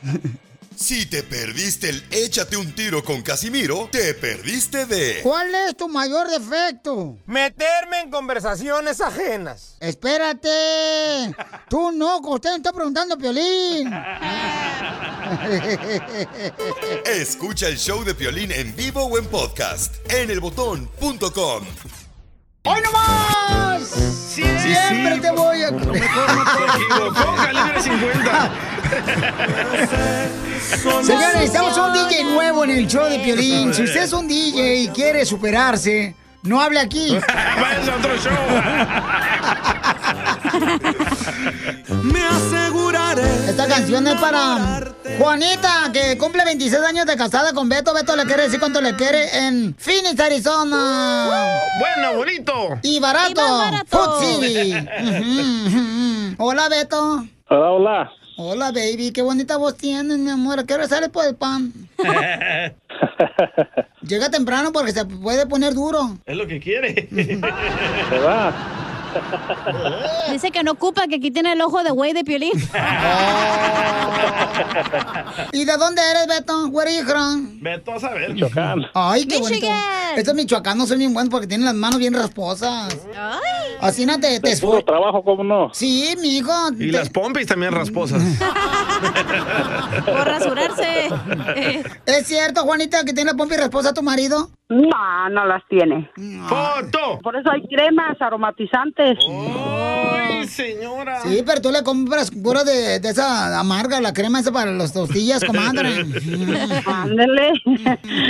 Si te perdiste el échate un tiro con Casimiro, te perdiste de... ¿Cuál es tu mayor defecto? Meterme en conversaciones ajenas. Espérate. Tú no, usted me está preguntando, Piolín. Escucha el show de Piolín en vivo o en podcast en elbotón.com. ¡Hoy no más! Siempre te voy a... calibre 50. Señores, necesitamos un DJ nuevo en el show de Piolín. Si usted es un DJ y quiere superarse, no hable aquí. A otro Me aseguraré. Esta canción es para Juanita, que cumple 26 años de casada con Beto. Beto le quiere decir cuánto le quiere en Phoenix, Arizona. Bueno, bonito. Y barato. Y barato. Food City. Hola, Beto. Hola, hola. Hola, baby. Qué bonita voz tienes, mi amor. ¿A qué hora sale por el pan? Llega temprano porque se puede poner duro. Es lo que quiere. Se va. Dice que no ocupa, que aquí tiene el ojo de güey de piolín. ¿Y de dónde eres, Beto? Where are you from? Beto a saber. Michoacán. Ay, qué bonito. Estos michoacanos son bien buenos porque tienen las manos bien rasposas. Así no te, te De puro trabajo, ¿cómo no? Sí, mi hijo. Y las pompis también rasposas. Por rasurarse. ¿Es cierto, Juanita, que tiene la pompa y rasposa tu marido? No, no las tiene. ¡Foto! Por eso hay cremas aromatizantes. ¡Ay, señora! Sí, pero tú le compras pura de, de esa amarga, la crema esa para las tortillas, comadre. Ándele.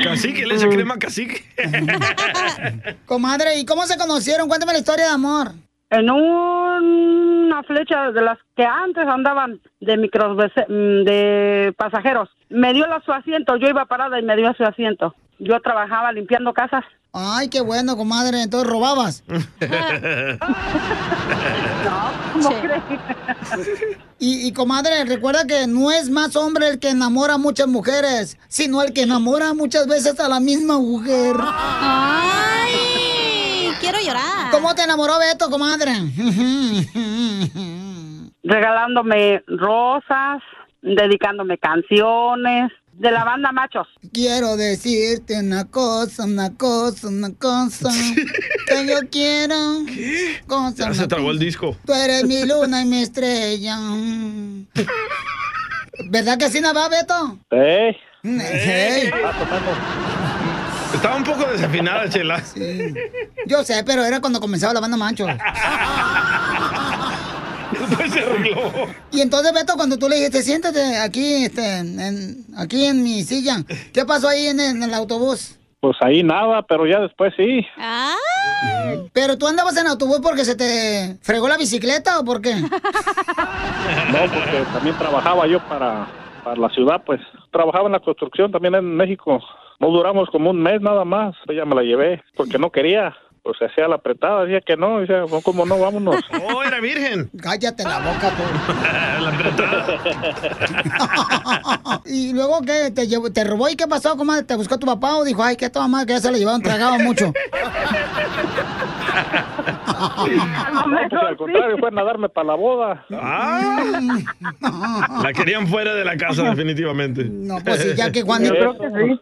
Cacique, le echa crema cacique. comadre, ¿y cómo se conocieron? Cuéntame la historia de amor. En una flecha de las que antes andaban de micros de pasajeros. Me dio la- su asiento, yo iba parada y me dio su asiento. yo trabajaba limpiando casas. Ay, qué bueno, comadre. Entonces robabas. ¿Cómo crees? Y, y, comadre, recuerda que no es más hombre el que enamora a muchas mujeres, sino el que enamora muchas veces a la misma mujer. ¡Ay! ¿Cómo te enamoró Beto, comadre? Regalándome rosas, dedicándome canciones de la banda Machos. Quiero decirte una cosa, una cosa, una cosa. que yo quiero. ¿Qué? Cosa, Ya se trabó el disco. Tú eres mi luna y mi estrella. ¿Verdad que así no va, Beto? ¡Ey! Ey. Estaba un poco desafinada, Chela. Yo sé, pero era cuando comenzaba la banda Mancho. Después se arregló. Y entonces, Beto, cuando tú le dijiste, siéntate aquí, este, en, aquí en mi silla, ¿qué pasó ahí en, el- en el autobús? Pues ahí nada, pero ya después sí. ¿Pero tú andabas en autobús porque se te fregó la bicicleta o por qué? No, porque también trabajaba yo para, para la ciudad, pues. Trabajaba en la construcción también en México. No duramos como un mes nada más. Ella me la llevé porque no quería. Pues se hacía la apretada, decía que no, decía, "No, ¿cómo no? Vámonos. Oh, era virgen. Cállate la boca, tú. la apretada. ¿Y luego qué? ¿Te, llevó- ¿Te robó y qué pasó, comadre? ¿Te buscó tu papá o dijo, ay, qué toma madre, que ya se lo llevaron, tragaba mucho? No, pues al contrario, fueron a darme para la boda. Ah. La querían fuera de la casa, definitivamente. No, pues sí, ya que Juan...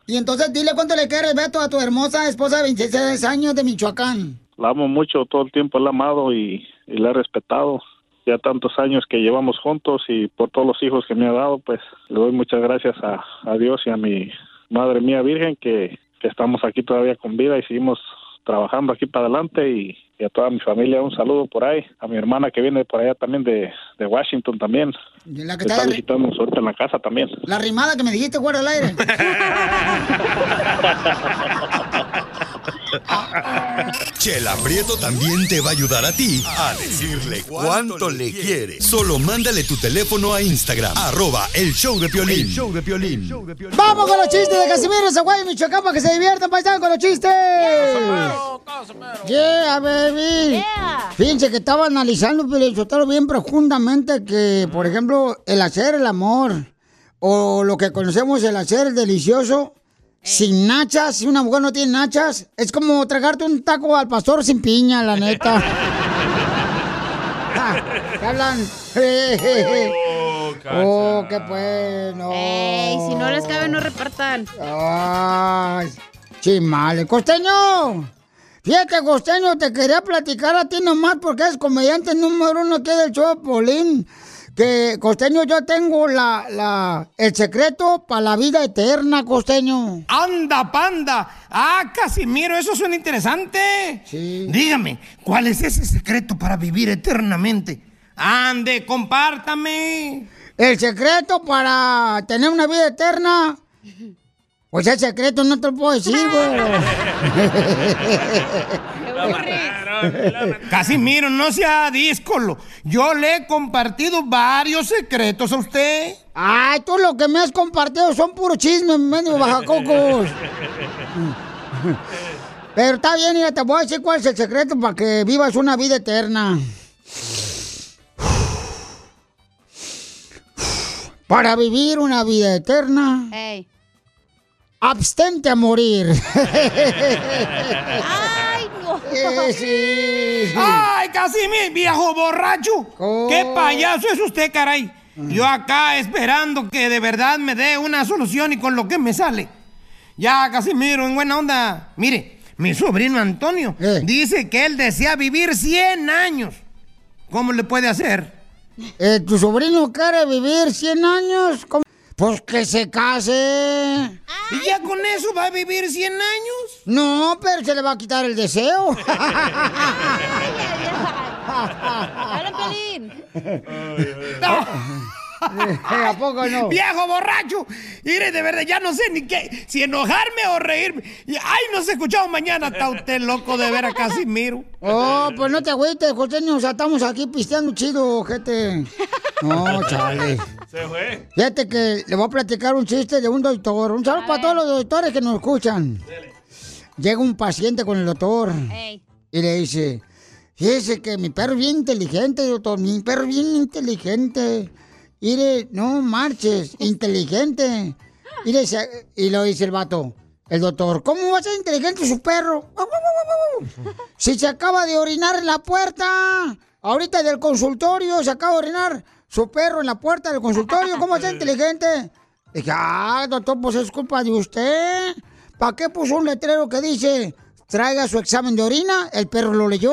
Y entonces dile cuánto le quieres, Beto, a tu hermosa esposa de 26 años de Michoacán. La amo mucho, todo el tiempo la he amado y, y la he respetado. Ya tantos años que llevamos juntos y por todos los hijos que me ha dado, pues le doy muchas gracias a, a Dios y a mi Madre mía Virgen que, que estamos aquí todavía con vida y seguimos trabajando aquí para adelante y, y a toda mi familia un saludo por ahí, a mi hermana que viene por allá también de, de Washington también, la que está visitándonos ahorita en la casa también. La rimada que me dijiste, fuera al aire. Chela Prieto también te va a ayudar a ti a decirle cuánto le quiere. Solo mándale tu teléfono a Instagram, arroba el show de Piolín. show de Piolín. ¡Vamos con los chistes de Casimiro, Zaguay, Michoacán, para que se diviertan, paisanos, con los chistes! Yeah, baby. Fíjense que estaba analizando, Pelichotero, bien profundamente que, por ejemplo, el hacer el amor, o lo que conocemos el hacer delicioso, sin nachas, si una mujer no tiene nachas, es como tragarte un taco al pastor sin piña, la neta. ¿Qué hablan? Oh, qué pues, no. Ey, si no les cabe, no repartan. Ay, chimale. ¡Costeño! Fíjate, Costeño, te quería platicar a ti nomás porque es comediante número uno aquí del show Polín. Que, Costeño, yo tengo la, la, el secreto para la vida eterna, Costeño. ¡Anda, panda! ¡Ah, Casimiro! Eso suena interesante. Sí. Dígame, ¿cuál es ese secreto para vivir eternamente? ¡Ande, compártame! El secreto para tener una vida eterna. Pues el secreto no te lo puedo decir, güey. Casimiro, no sea díscolo. Yo le he compartido varios secretos a usted. Ay, tú lo que me has compartido son puros chismes, medio bajacocos. Pero está bien, mira, te voy a decir cuál es el secreto para que vivas una vida eterna. Para vivir una vida eterna, abstente a morir. Sí. ¡Ay, Casimiro, viejo borracho! ¡Qué payaso es usted, caray! Yo acá esperando que de verdad me dé una solución y con lo que me sale. Ya, Casimiro, en buena onda. Mire, mi sobrino Antonio dice que él desea vivir 100 años. ¿Cómo le puede hacer? Eh, ¿Tu sobrino quiere vivir 100 años? ¿Cómo? Pues que se case. ¿Y ya con eso va a vivir 100 años? No, pero se le va a quitar el deseo. ¿A poco no? ¡Viejo borracho! Mire, de verdad, ya no sé ni qué, si enojarme o reírme. ¡Ay, no se ha escuchado mañana! Está usted loco de ver a Casimiro. Oh, pues no te agüites. O sea, estamos aquí pisteando chido, gente. No, chale. Se fue. Fíjate que le voy a platicar un chiste de un doctor. Un saludo para todos los doctores que nos escuchan. Llega un paciente con el doctor y le dice, fíjese que mi perro es bien inteligente, doctor, mi perro es bien inteligente. Mire, no marches, inteligente. Y, le dice- y lo dice el vato, el doctor, ¿cómo va a ser inteligente su perro? Si se acaba de orinar en la puerta, ahorita del consultorio, se acaba de orinar su perro en la puerta del consultorio, ¿cómo va a ser inteligente? Dije, ah, doctor, pues es culpa de usted. ¿Para qué puso un letrero que dice, traiga su examen de orina? El perro lo leyó.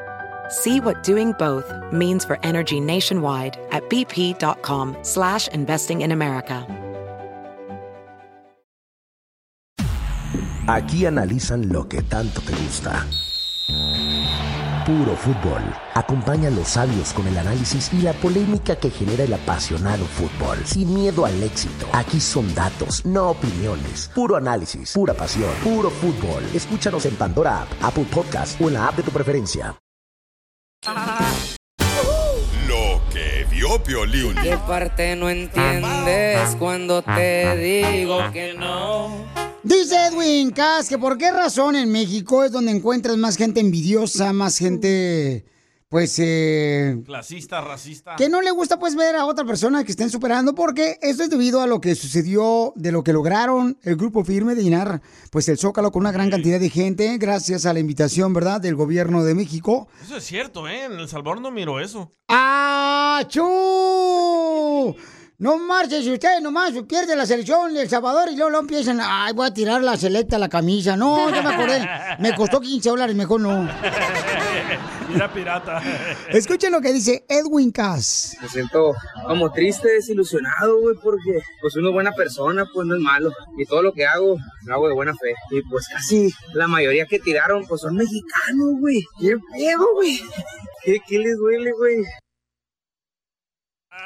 See what doing both means for energy nationwide at bp.com slash investing in America. Aquí analizan lo que tanto te gusta. Puro fútbol. Acompaña a los sabios con el análisis y la polémica que genera el apasionado fútbol. Sin miedo al éxito. Aquí son datos, no opiniones. Puro análisis, pura pasión, puro fútbol. Escúchanos en Pandora App, Apple Podcast o en la app de tu preferencia. Lo que vio Piolín. ¿Qué parte no entiendes cuando te digo que no? Dice Edwin Cass que por qué razón en México es donde encuentras más gente envidiosa, más gente, pues, eh, Clasista, racista. que no le gusta pues ver a otra persona que estén superando, porque eso es debido a lo que sucedió, de lo que lograron el grupo firme de llenar pues el Zócalo con una gran cantidad de gente, gracias a la invitación, ¿verdad?, del gobierno de México. Eso es cierto, ¿eh? En El Salvador no miro eso. ¡Achú! No marches, si ustedes nomás pierde la selección de El Salvador y luego, luego empiezan, ay, voy a tirar la selecta la camisa. No, ya me acordé. Me costó 15 dólares, mejor no. Mira, pirata. Escuchen lo que dice Edwin Cass. Me siento como triste, desilusionado, güey, porque pues uno es buena persona, pues no es malo. Y todo lo que hago, lo hago de buena fe. Y pues casi la mayoría que tiraron, pues son mexicanos, güey. ¿Qué pedo, güey? ¿Qué, qué les duele, güey?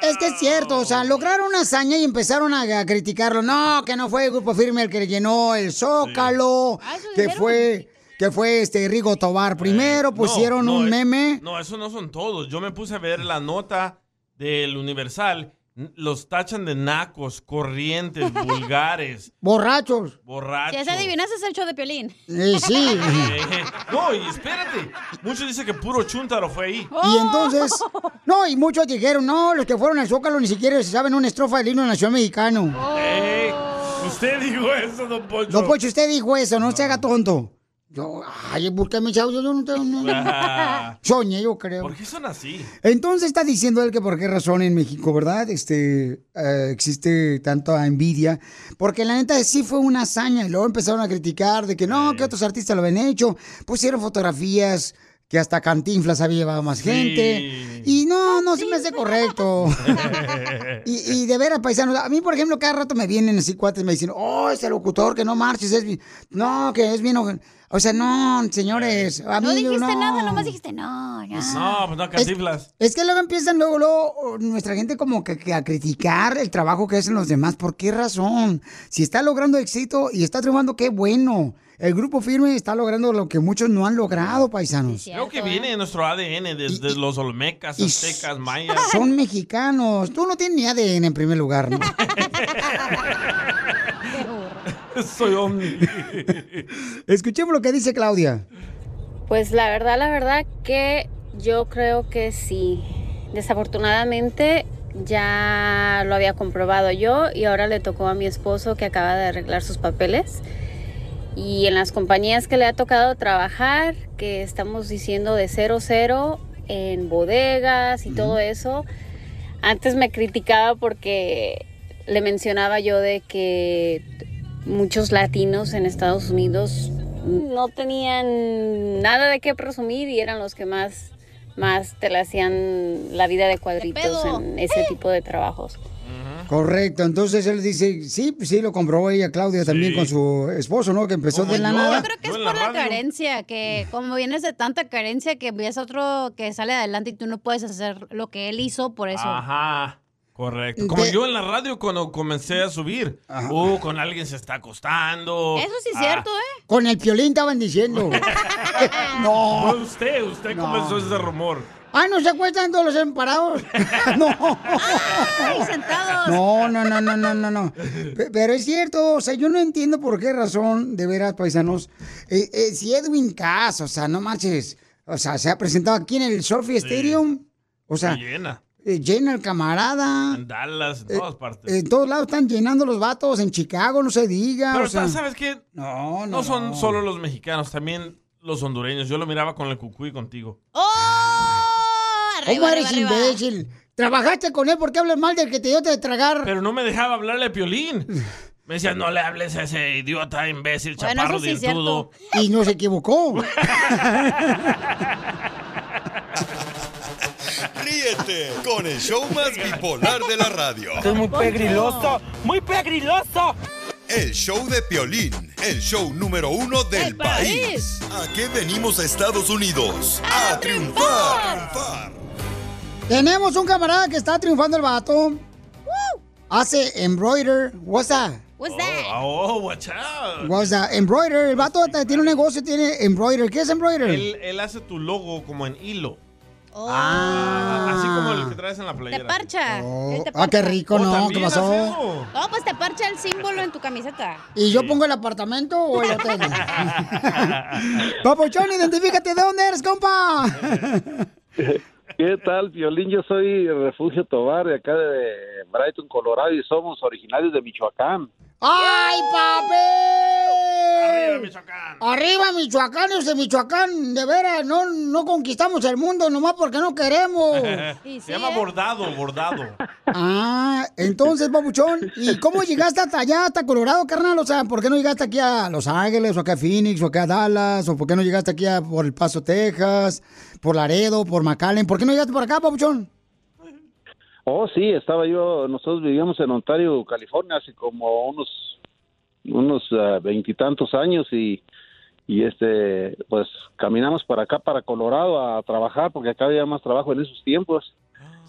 Es que es cierto, o sea, lograron una hazaña y empezaron a, a criticarlo. No, que no fue el grupo firme el que le llenó el Zócalo, que fue, que fue este Rigo Tobar primero, pusieron No, no, un eh, meme. No, eso no son todos. Yo me puse a ver la nota del Universal. Los tachan de nacos, corrientes, vulgares, Borrachos. Si borrachos. esa adivinanza es el show de Piolín. Eh, sí. Eh, no, y espérate. Muchos dicen que puro chuntaro fue ahí. Y entonces, no, y muchos dijeron, no, los que fueron al Zócalo ni siquiera se saben una estrofa del himno nacional mexicano. Eh, usted dijo eso, don Poncho. Don Pocho, usted dijo eso, no se haga tonto. Yo, ay, mis audios, yo no tengo... no- Ah. Soñé, yo creo. ¿Por qué son así? Entonces está diciendo él que por qué razón en México, ¿verdad? Este, eh, existe tanta envidia. Porque la neta sí fue una hazaña. Y luego empezaron a criticar de que no, que otros artistas lo habían hecho. Pusieron fotografías que hasta Cantinflas había llevado más gente. Y no, no se me hace correcto. Y, y de veras, paisanos, a mí, por ejemplo, cada rato me vienen así cuates, me dicen, oh, ese locutor que no marches, es bien- no, que es bien... oje-". O sea, no, señores, a mí No dijiste no. nada, nomás dijiste no, no. No, pues no, cantiflas. Es que luego empiezan luego, luego nuestra gente como que, que a criticar el trabajo que hacen los demás. ¿Por qué razón? Si está logrando éxito y está triunfando, qué bueno. El grupo firme está logrando lo que muchos no han logrado, paisanos. Creo que viene de nuestro ADN, desde los olmecas, aztecas, mayas. Son mexicanos. Tú no tienes ni ADN en primer lugar, ¿no? Soy omni. Escuchemos lo que dice Claudia. Pues la verdad, la verdad que yo creo que sí. Desafortunadamente ya lo había comprobado yo y ahora le tocó a mi esposo que acaba de arreglar sus papeles. Y en las compañías que le ha tocado trabajar, que estamos diciendo de 0-0 en bodegas y todo eso, antes me criticaba porque le mencionaba yo de que muchos latinos en Estados Unidos no tenían nada de qué presumir y eran los que más más te la hacían la vida de cuadritos en ese tipo de trabajos. Correcto, entonces él dice, sí, pues sí, lo comprobó ella, Claudia, también con su esposo, ¿no? Que empezó de la nada. Yo creo que es por la carencia, que como vienes de tanta carencia que ves otro que sale adelante y tú no puedes hacer lo que él hizo, por eso. Ajá. Correcto. Como De- yo en la radio cuando comencé a subir. Uh, con alguien se está acostando. Eso sí es Ah. cierto, ¿eh? Con el piolín estaban diciendo. no. Fue usted, usted No. comenzó ese rumor. Ah, ¿no se acuestan todos los emparados? no. Ay, sentados. No, no, no, no, no, no, no. Pe- Pero es cierto, o sea, yo no entiendo por qué razón, de veras, paisanos. Eh, eh, si Edwin Cass, o sea, no manches, o sea, se ha presentado aquí en el Sophie Stadium, o sea, Se llena. Eh, llena el camarada. En Dallas, en todas partes. En todos lados están llenando los vatos, en Chicago, no se diga. Pero o sea, ¿sabes qué? No, No son solo los mexicanos, también los hondureños. Yo lo miraba con el cucuy contigo. ¿Cómo eres imbécil? ¿Trabajaste con él? ¿Por qué hablas mal del que te dio de tragar? Pero no me dejaba hablarle a Piolín. Me decía, no le hables a ese idiota, imbécil, Bueno, chaparro, sí. Y no se equivocó. Ríete con el show más bipolar de la radio. Esto es muy pegriloso, muy pegriloso. El show de Piolín, el show número uno del país. ¿A qué venimos a Estados Unidos? A triunfar. Tenemos un camarada que está triunfando el vato. Hace embroider. What's that? What's that? Oh, watch out. What's that? Embroider. El vato tiene un negocio, tiene embroider. ¿Qué es embroider? Él, él hace tu logo como en hilo. Ah. Así como el que traes en la playera. Te parcha. Te Ah, qué rico, Oh, ¿no? ¿Qué ¿también pasó? eso? No, pues te parcha el símbolo en tu camiseta. ¿Y yo pongo el apartamento o el hotel? Papuchón, identifícate de dónde eres, compa. ¿Qué tal, Violín? Yo soy Refugio Tobar, de acá de Brighton, Colorado, y somos originarios de Michoacán. ¡Ay, papi! ¡Arriba, Michoacán! ¡Arriba, Michoacanos de Michoacán! De veras, no, no conquistamos el mundo nomás porque no queremos. Se llama bordado, bordado. Ah, entonces, papuchón, ¿y cómo llegaste hasta allá, hasta Colorado, carnal? O sea, ¿por qué no llegaste aquí a Los Ángeles, o acá a Phoenix, o acá a Dallas, o por qué no llegaste aquí a por El Paso, Texas, por Laredo, por McAllen? ¿Por qué no llegaste por acá, papuchón? Oh, sí, estaba yo, nosotros vivíamos en Ontario, California, hace como unos unos ah, veintitantos años y, y este, pues caminamos para acá, para Colorado a trabajar, porque acá había más trabajo en esos tiempos.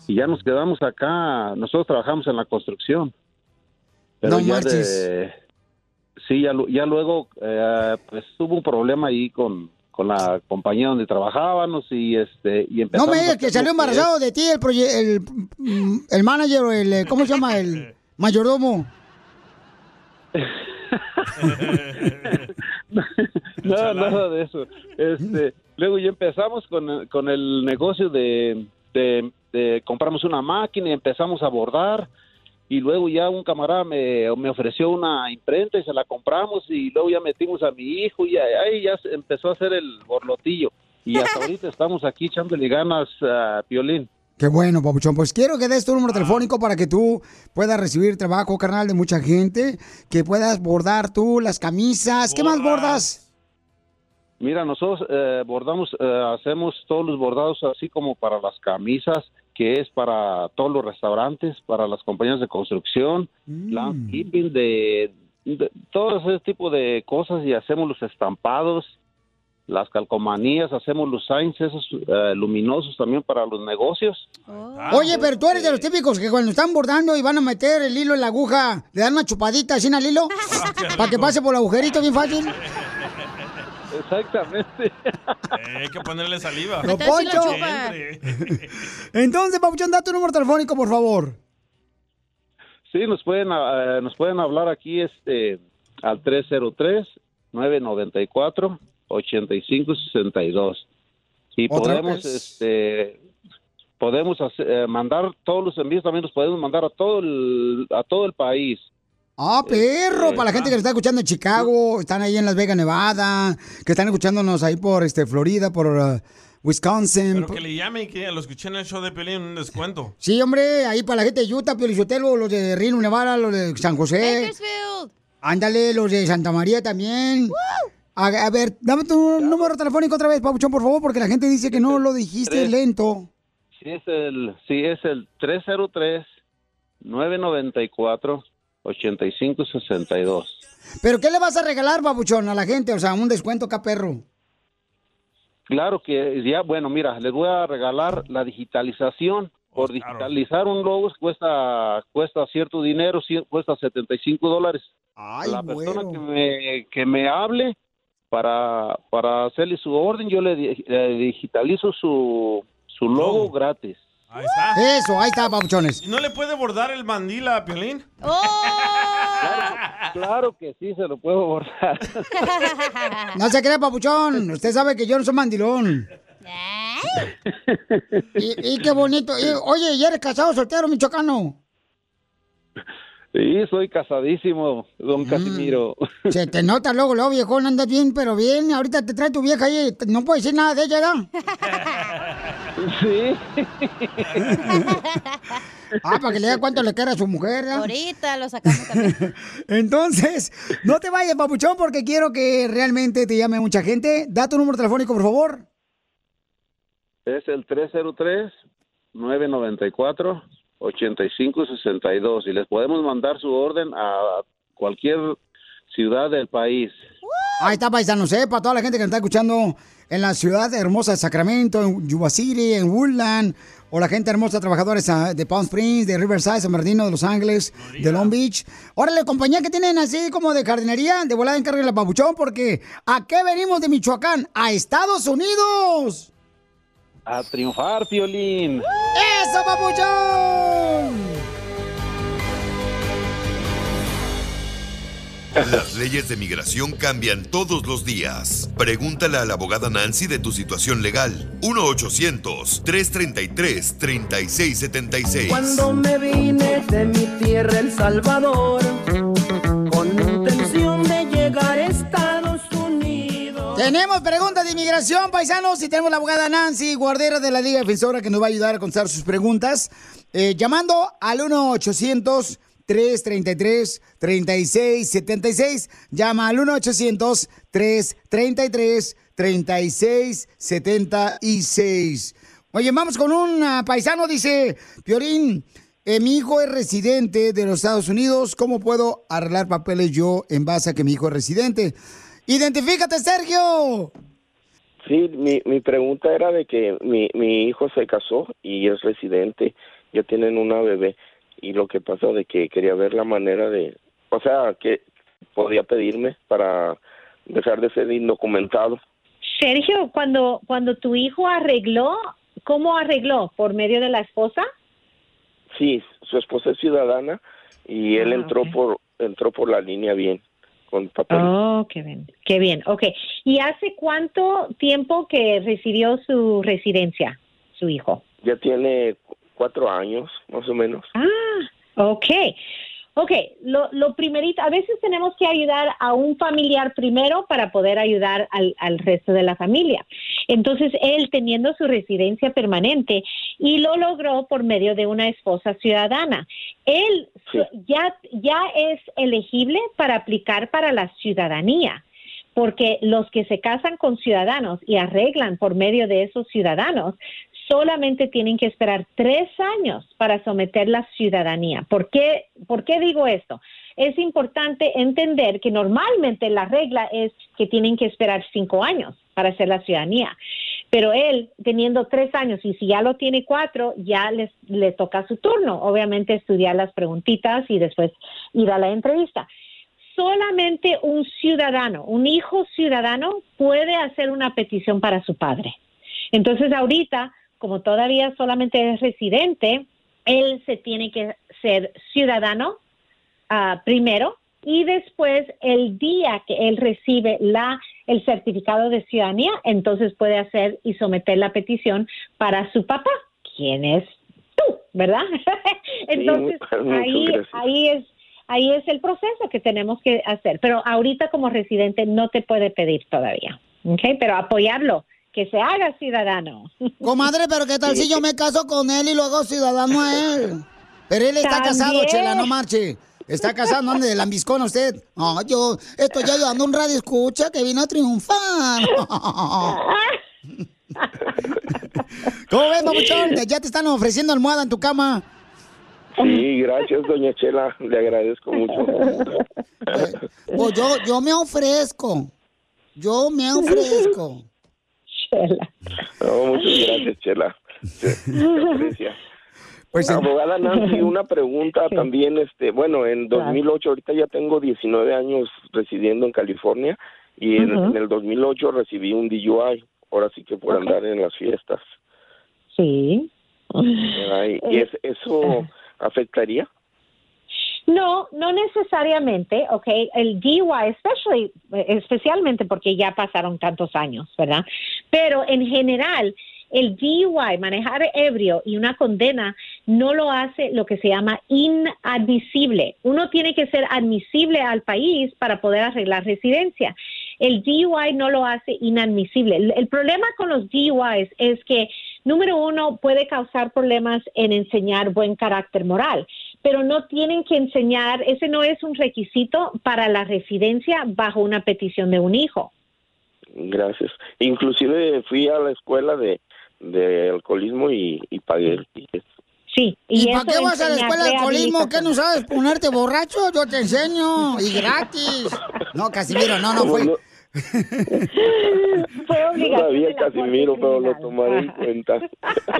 Y ya nos quedamos acá, nosotros trabajamos en la construcción. Pero No ya marches. de, sí, ya, ya luego, eh, pues tuvo un problema ahí con, con la compañía donde trabajábamos y este, y No empezamos me a digas que salió embarazado de ti el, proye- el, mm, el manager o el, eh, ¿cómo se llama? El mayordomo. no, nada de eso. Este, luego ya empezamos con el, con el negocio de, de, de compramos una máquina y empezamos a bordar y luego ya un camarada me, me ofreció una imprenta y se la compramos y luego ya metimos a mi hijo y ahí ya empezó a hacer el borlotillo y hasta ahorita estamos aquí echándole ganas a Piolín. Qué bueno, papuchón. Pues quiero que des tu número telefónico para que tú puedas recibir trabajo, carnal, de mucha gente, que puedas bordar tú las camisas. ¿Qué más bordas? Mira, nosotros eh, bordamos, eh, hacemos todos los bordados así como para las camisas, que es para todos los restaurantes, para las compañías de construcción, landscaping, de, de todo ese tipo de cosas y hacemos los estampados, las calcomanías, hacemos los signs esos eh, luminosos también para los negocios. Oye, pero tú eres de los típicos que cuando están bordando y van a meter el hilo en la aguja, le dan una chupadita así al hilo para que pase por el agujerito bien fácil. Exactamente. Eh, hay que ponerle saliva. Don Poncho. Entonces, papuchón, da tu número telefónico, por favor. Sí, nos pueden ah, nos pueden hablar aquí este al 303 994 8562 y podemos vez. este podemos hacer- eh, mandar todos los envíos también los podemos mandar a todo el a todo el país. Ah, perro, para la gente que nos está escuchando en Chicago, están ahí en Las Vegas, Nevada, que están escuchándonos ahí por este Florida, por uh, Wisconsin. Pero por- que le llame y que lo escuché en el show de Pelín un descuento. Sí, hombre, ahí para la gente de Utah, Piolichotelo, los de Reno, Nevada, los de San José. Bakersfield. Ándale, los de Santa María también. A, a ver, dame tu número telefónico otra vez, Papuchón, por favor, porque la gente dice que no lo dijiste Tres. lento. Sí, es el, sí, es el 303-994-8562. ¿Pero qué le vas a regalar, Papuchón, a la gente? O sea, un descuento acá, perro. Claro que ya, bueno, mira, les voy a regalar la digitalización. Por digitalizar un logo cuesta cuesta cierto dinero, cuesta 75 dólares. la persona que me, que me hable para, para hacerle su orden, yo le, le digitalizo su, su logo gratis. Ahí está. Eso, ahí está, Papuchones. ¿Y no le puede bordar el mandil a Piolín? Claro que sí, se lo puedo borrar. No se crea, Papuchón. Usted sabe que yo no soy mandilón. y, y qué bonito. Y, oye, ¿y eres casado soltero, michoacano? Sí, soy casadísimo, don Casimiro. Se te nota luego, luego, viejón, andas bien, pero bien. Ahorita te trae tu vieja ahí. No puedes decir nada de ella, ¿verdad? Sí. Ah, para que le diga cuánto le queda a su mujer. Ahorita lo sacamos también. Entonces, no te vayas, papuchón, porque quiero que realmente te llame mucha gente. Da tu número telefónico, por favor. Es el 303-994-8562 y les podemos mandar su orden a cualquier ciudad del país. Ahí está, paisano, sé, para toda la gente que nos está escuchando en la ciudad hermosa de Sacramento, en Yuba City, en Woodland, o la gente hermosa, trabajadores ah, de Palm Springs, de Riverside, San Bernardino, de Los Ángeles, de Long Beach. Órale, compañía que tienen así como de jardinería, de volada encarga la papuchón, porque ¿a qué venimos de Michoacán? ¡A Estados Unidos! A triunfar, Piolín. ¡Eso, papuchón! Las leyes de migración cambian todos los días. Pregúntale a la abogada Nancy de tu situación legal. 1-800-333-3676. Cuando me vine de mi tierra El Salvador con intención de llegar a Estados Unidos. Tenemos preguntas de inmigración, paisanos, y tenemos la abogada Nancy Guardera de la Liga Defensora que nos va a ayudar a contestar sus preguntas. Eh, llamando al 1-800-333-3676. Llama al 1-800-333-3676. Oye, vamos con un ah, paisano, dice Piorín. eh, mi hijo es residente de los Estados Unidos. ¿Cómo puedo arreglar papeles yo en base a que mi hijo es residente? Identifícate, Sergio. Sí, mi, mi pregunta era de que mi, mi hijo se casó y es residente, ya tienen una bebé y lo que pasa de que quería ver la manera de, o sea, que podía pedirme para dejar de ser indocumentado. Sergio, cuando, cuando tu hijo arregló, ¿cómo arregló? ¿Por medio de la esposa? Sí, su esposa es ciudadana y él Ah, entró por entró por la línea bien con papeles. Oh, qué bien, qué bien. Ok. ¿Y hace cuánto tiempo que recibió su residencia, su hijo? Ya tiene cuatro años, más o menos. Ah, ok. Ok, lo, lo primerito, a veces tenemos que ayudar a un familiar primero para poder ayudar al, al resto de la familia. Entonces, él teniendo su residencia permanente y lo logró por medio de una esposa ciudadana. Él ya, ya es elegible para aplicar para la ciudadanía porque los que se casan con ciudadanos y arreglan por medio de esos ciudadanos solamente tienen que esperar tres años para someter la ciudadanía. ¿Por qué, ¿Por qué digo esto? Es importante entender que normalmente la regla es que tienen que esperar cinco años para hacer la ciudadanía. Pero él, teniendo tres años, y si ya lo tiene cuatro, ya les, le toca su turno. Obviamente estudiar las preguntitas y después ir a la entrevista solamente un ciudadano, un hijo ciudadano puede hacer una petición para su padre. Entonces ahorita, como todavía solamente es residente, él se tiene que ser ciudadano ah, primero y después el día que él recibe la el certificado de ciudadanía, entonces puede hacer y someter la petición para su papá, quien es tú, ¿verdad? entonces muchas ahí ahí es ahí es el proceso que tenemos que hacer, pero ahorita como residente no te puede pedir todavía, ¿ok? Pero apoyarlo, que se haga ciudadano. Comadre, pero ¿qué tal si yo me caso con él y lo hago ciudadano a él? Pero él está casado. Chela, no marche. Está casado, no ande de lambiscón usted. No, yo estoy ayudando a un radio escucha que vino a triunfar. ¿Cómo ves, papuchón? Ya te están ofreciendo almohada en tu cama. Sí, gracias, doña Chela. Le agradezco mucho. Pues yo, yo me ofrezco. Yo me ofrezco. No, muchas gracias, Chela. Se, se aprecia. Pues, Abogada Nancy, una pregunta también, este, bueno, en 2008, ahorita ya tengo 19 años residiendo en California y en, Ujú. en el 2008 recibí un DUI, ahora sí que por andar en las fiestas. Sí. Ay, ¿Y es- eso afectaría? No, no necesariamente, ¿ok? El DUI, especially, especialmente porque ya pasaron tantos años, ¿verdad? Pero en general, el DUI, manejar ebrio y una condena, no lo hace lo que se llama inadmisible. Uno tiene que ser admisible al país para poder arreglar residencia. El DUI no lo hace inadmisible. El, el problema con los DUIs es que, número uno, puede causar problemas en enseñar buen carácter moral, pero no tienen que enseñar, ese no es un requisito para la residencia bajo una petición de un hijo. Gracias. Inclusive fui a la escuela de, de alcoholismo y, y pagué el ticket. Sí. ¿Y, Y para qué vas a la escuela de alcoholismo? ¿Qué no sabes ponerte borracho? Yo te enseño. Y gratis. No, Casimiro, no, no fue. No, Fue no obligación la Casimiro, pero lo tomaré en cuenta.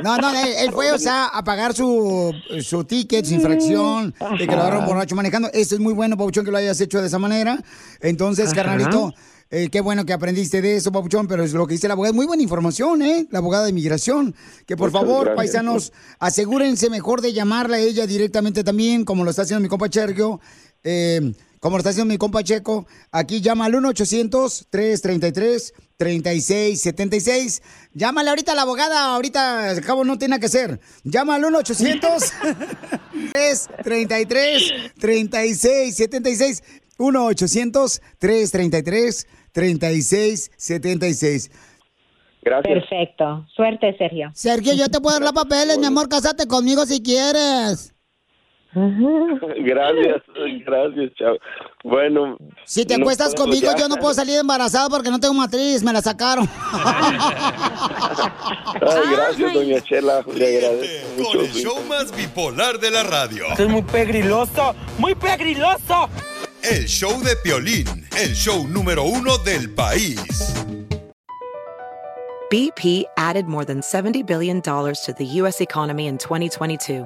No, no, él, él fue, o sea, a pagar su, su ticket, su infracción, de que lo agarraron borracho manejando. Eso es muy bueno, Papuchón, que lo hayas hecho de esa manera. Entonces, Ajá. carnalito, eh, qué bueno que aprendiste de eso, Papuchón, pero es lo que dice la abogada. Muy buena información, ¿eh? La abogada de inmigración. Que por Muchas favor, gracias. paisanos, asegúrense mejor de llamarla a ella directamente también, como lo está haciendo mi compa Sergio. Eh, como lo está haciendo mi compa Checo, aquí llama al 1-800-333-3676. Llámale ahorita a la abogada, ahorita al cabo no tiene nada que hacer. Llama al 1-800-333-3676. 1-800-333-3676. Gracias. Perfecto. Suerte, Sergio. Sergio, yo te puedo dar los papeles, mi amor, cásate conmigo si quieres. Gracias, gracias, chao. Bueno. Si te no acuestas conmigo, ya. yo no puedo salir embarazado porque no tengo matriz, me la sacaron. Ay, gracias, doña Chela. Le agradezco mucho. Con el show más bipolar de la radio. es muy pegriloso, muy pegriloso. El show de Piolín, el show número uno del país. BP added more than $70 billion to the U.S. economy in 2022.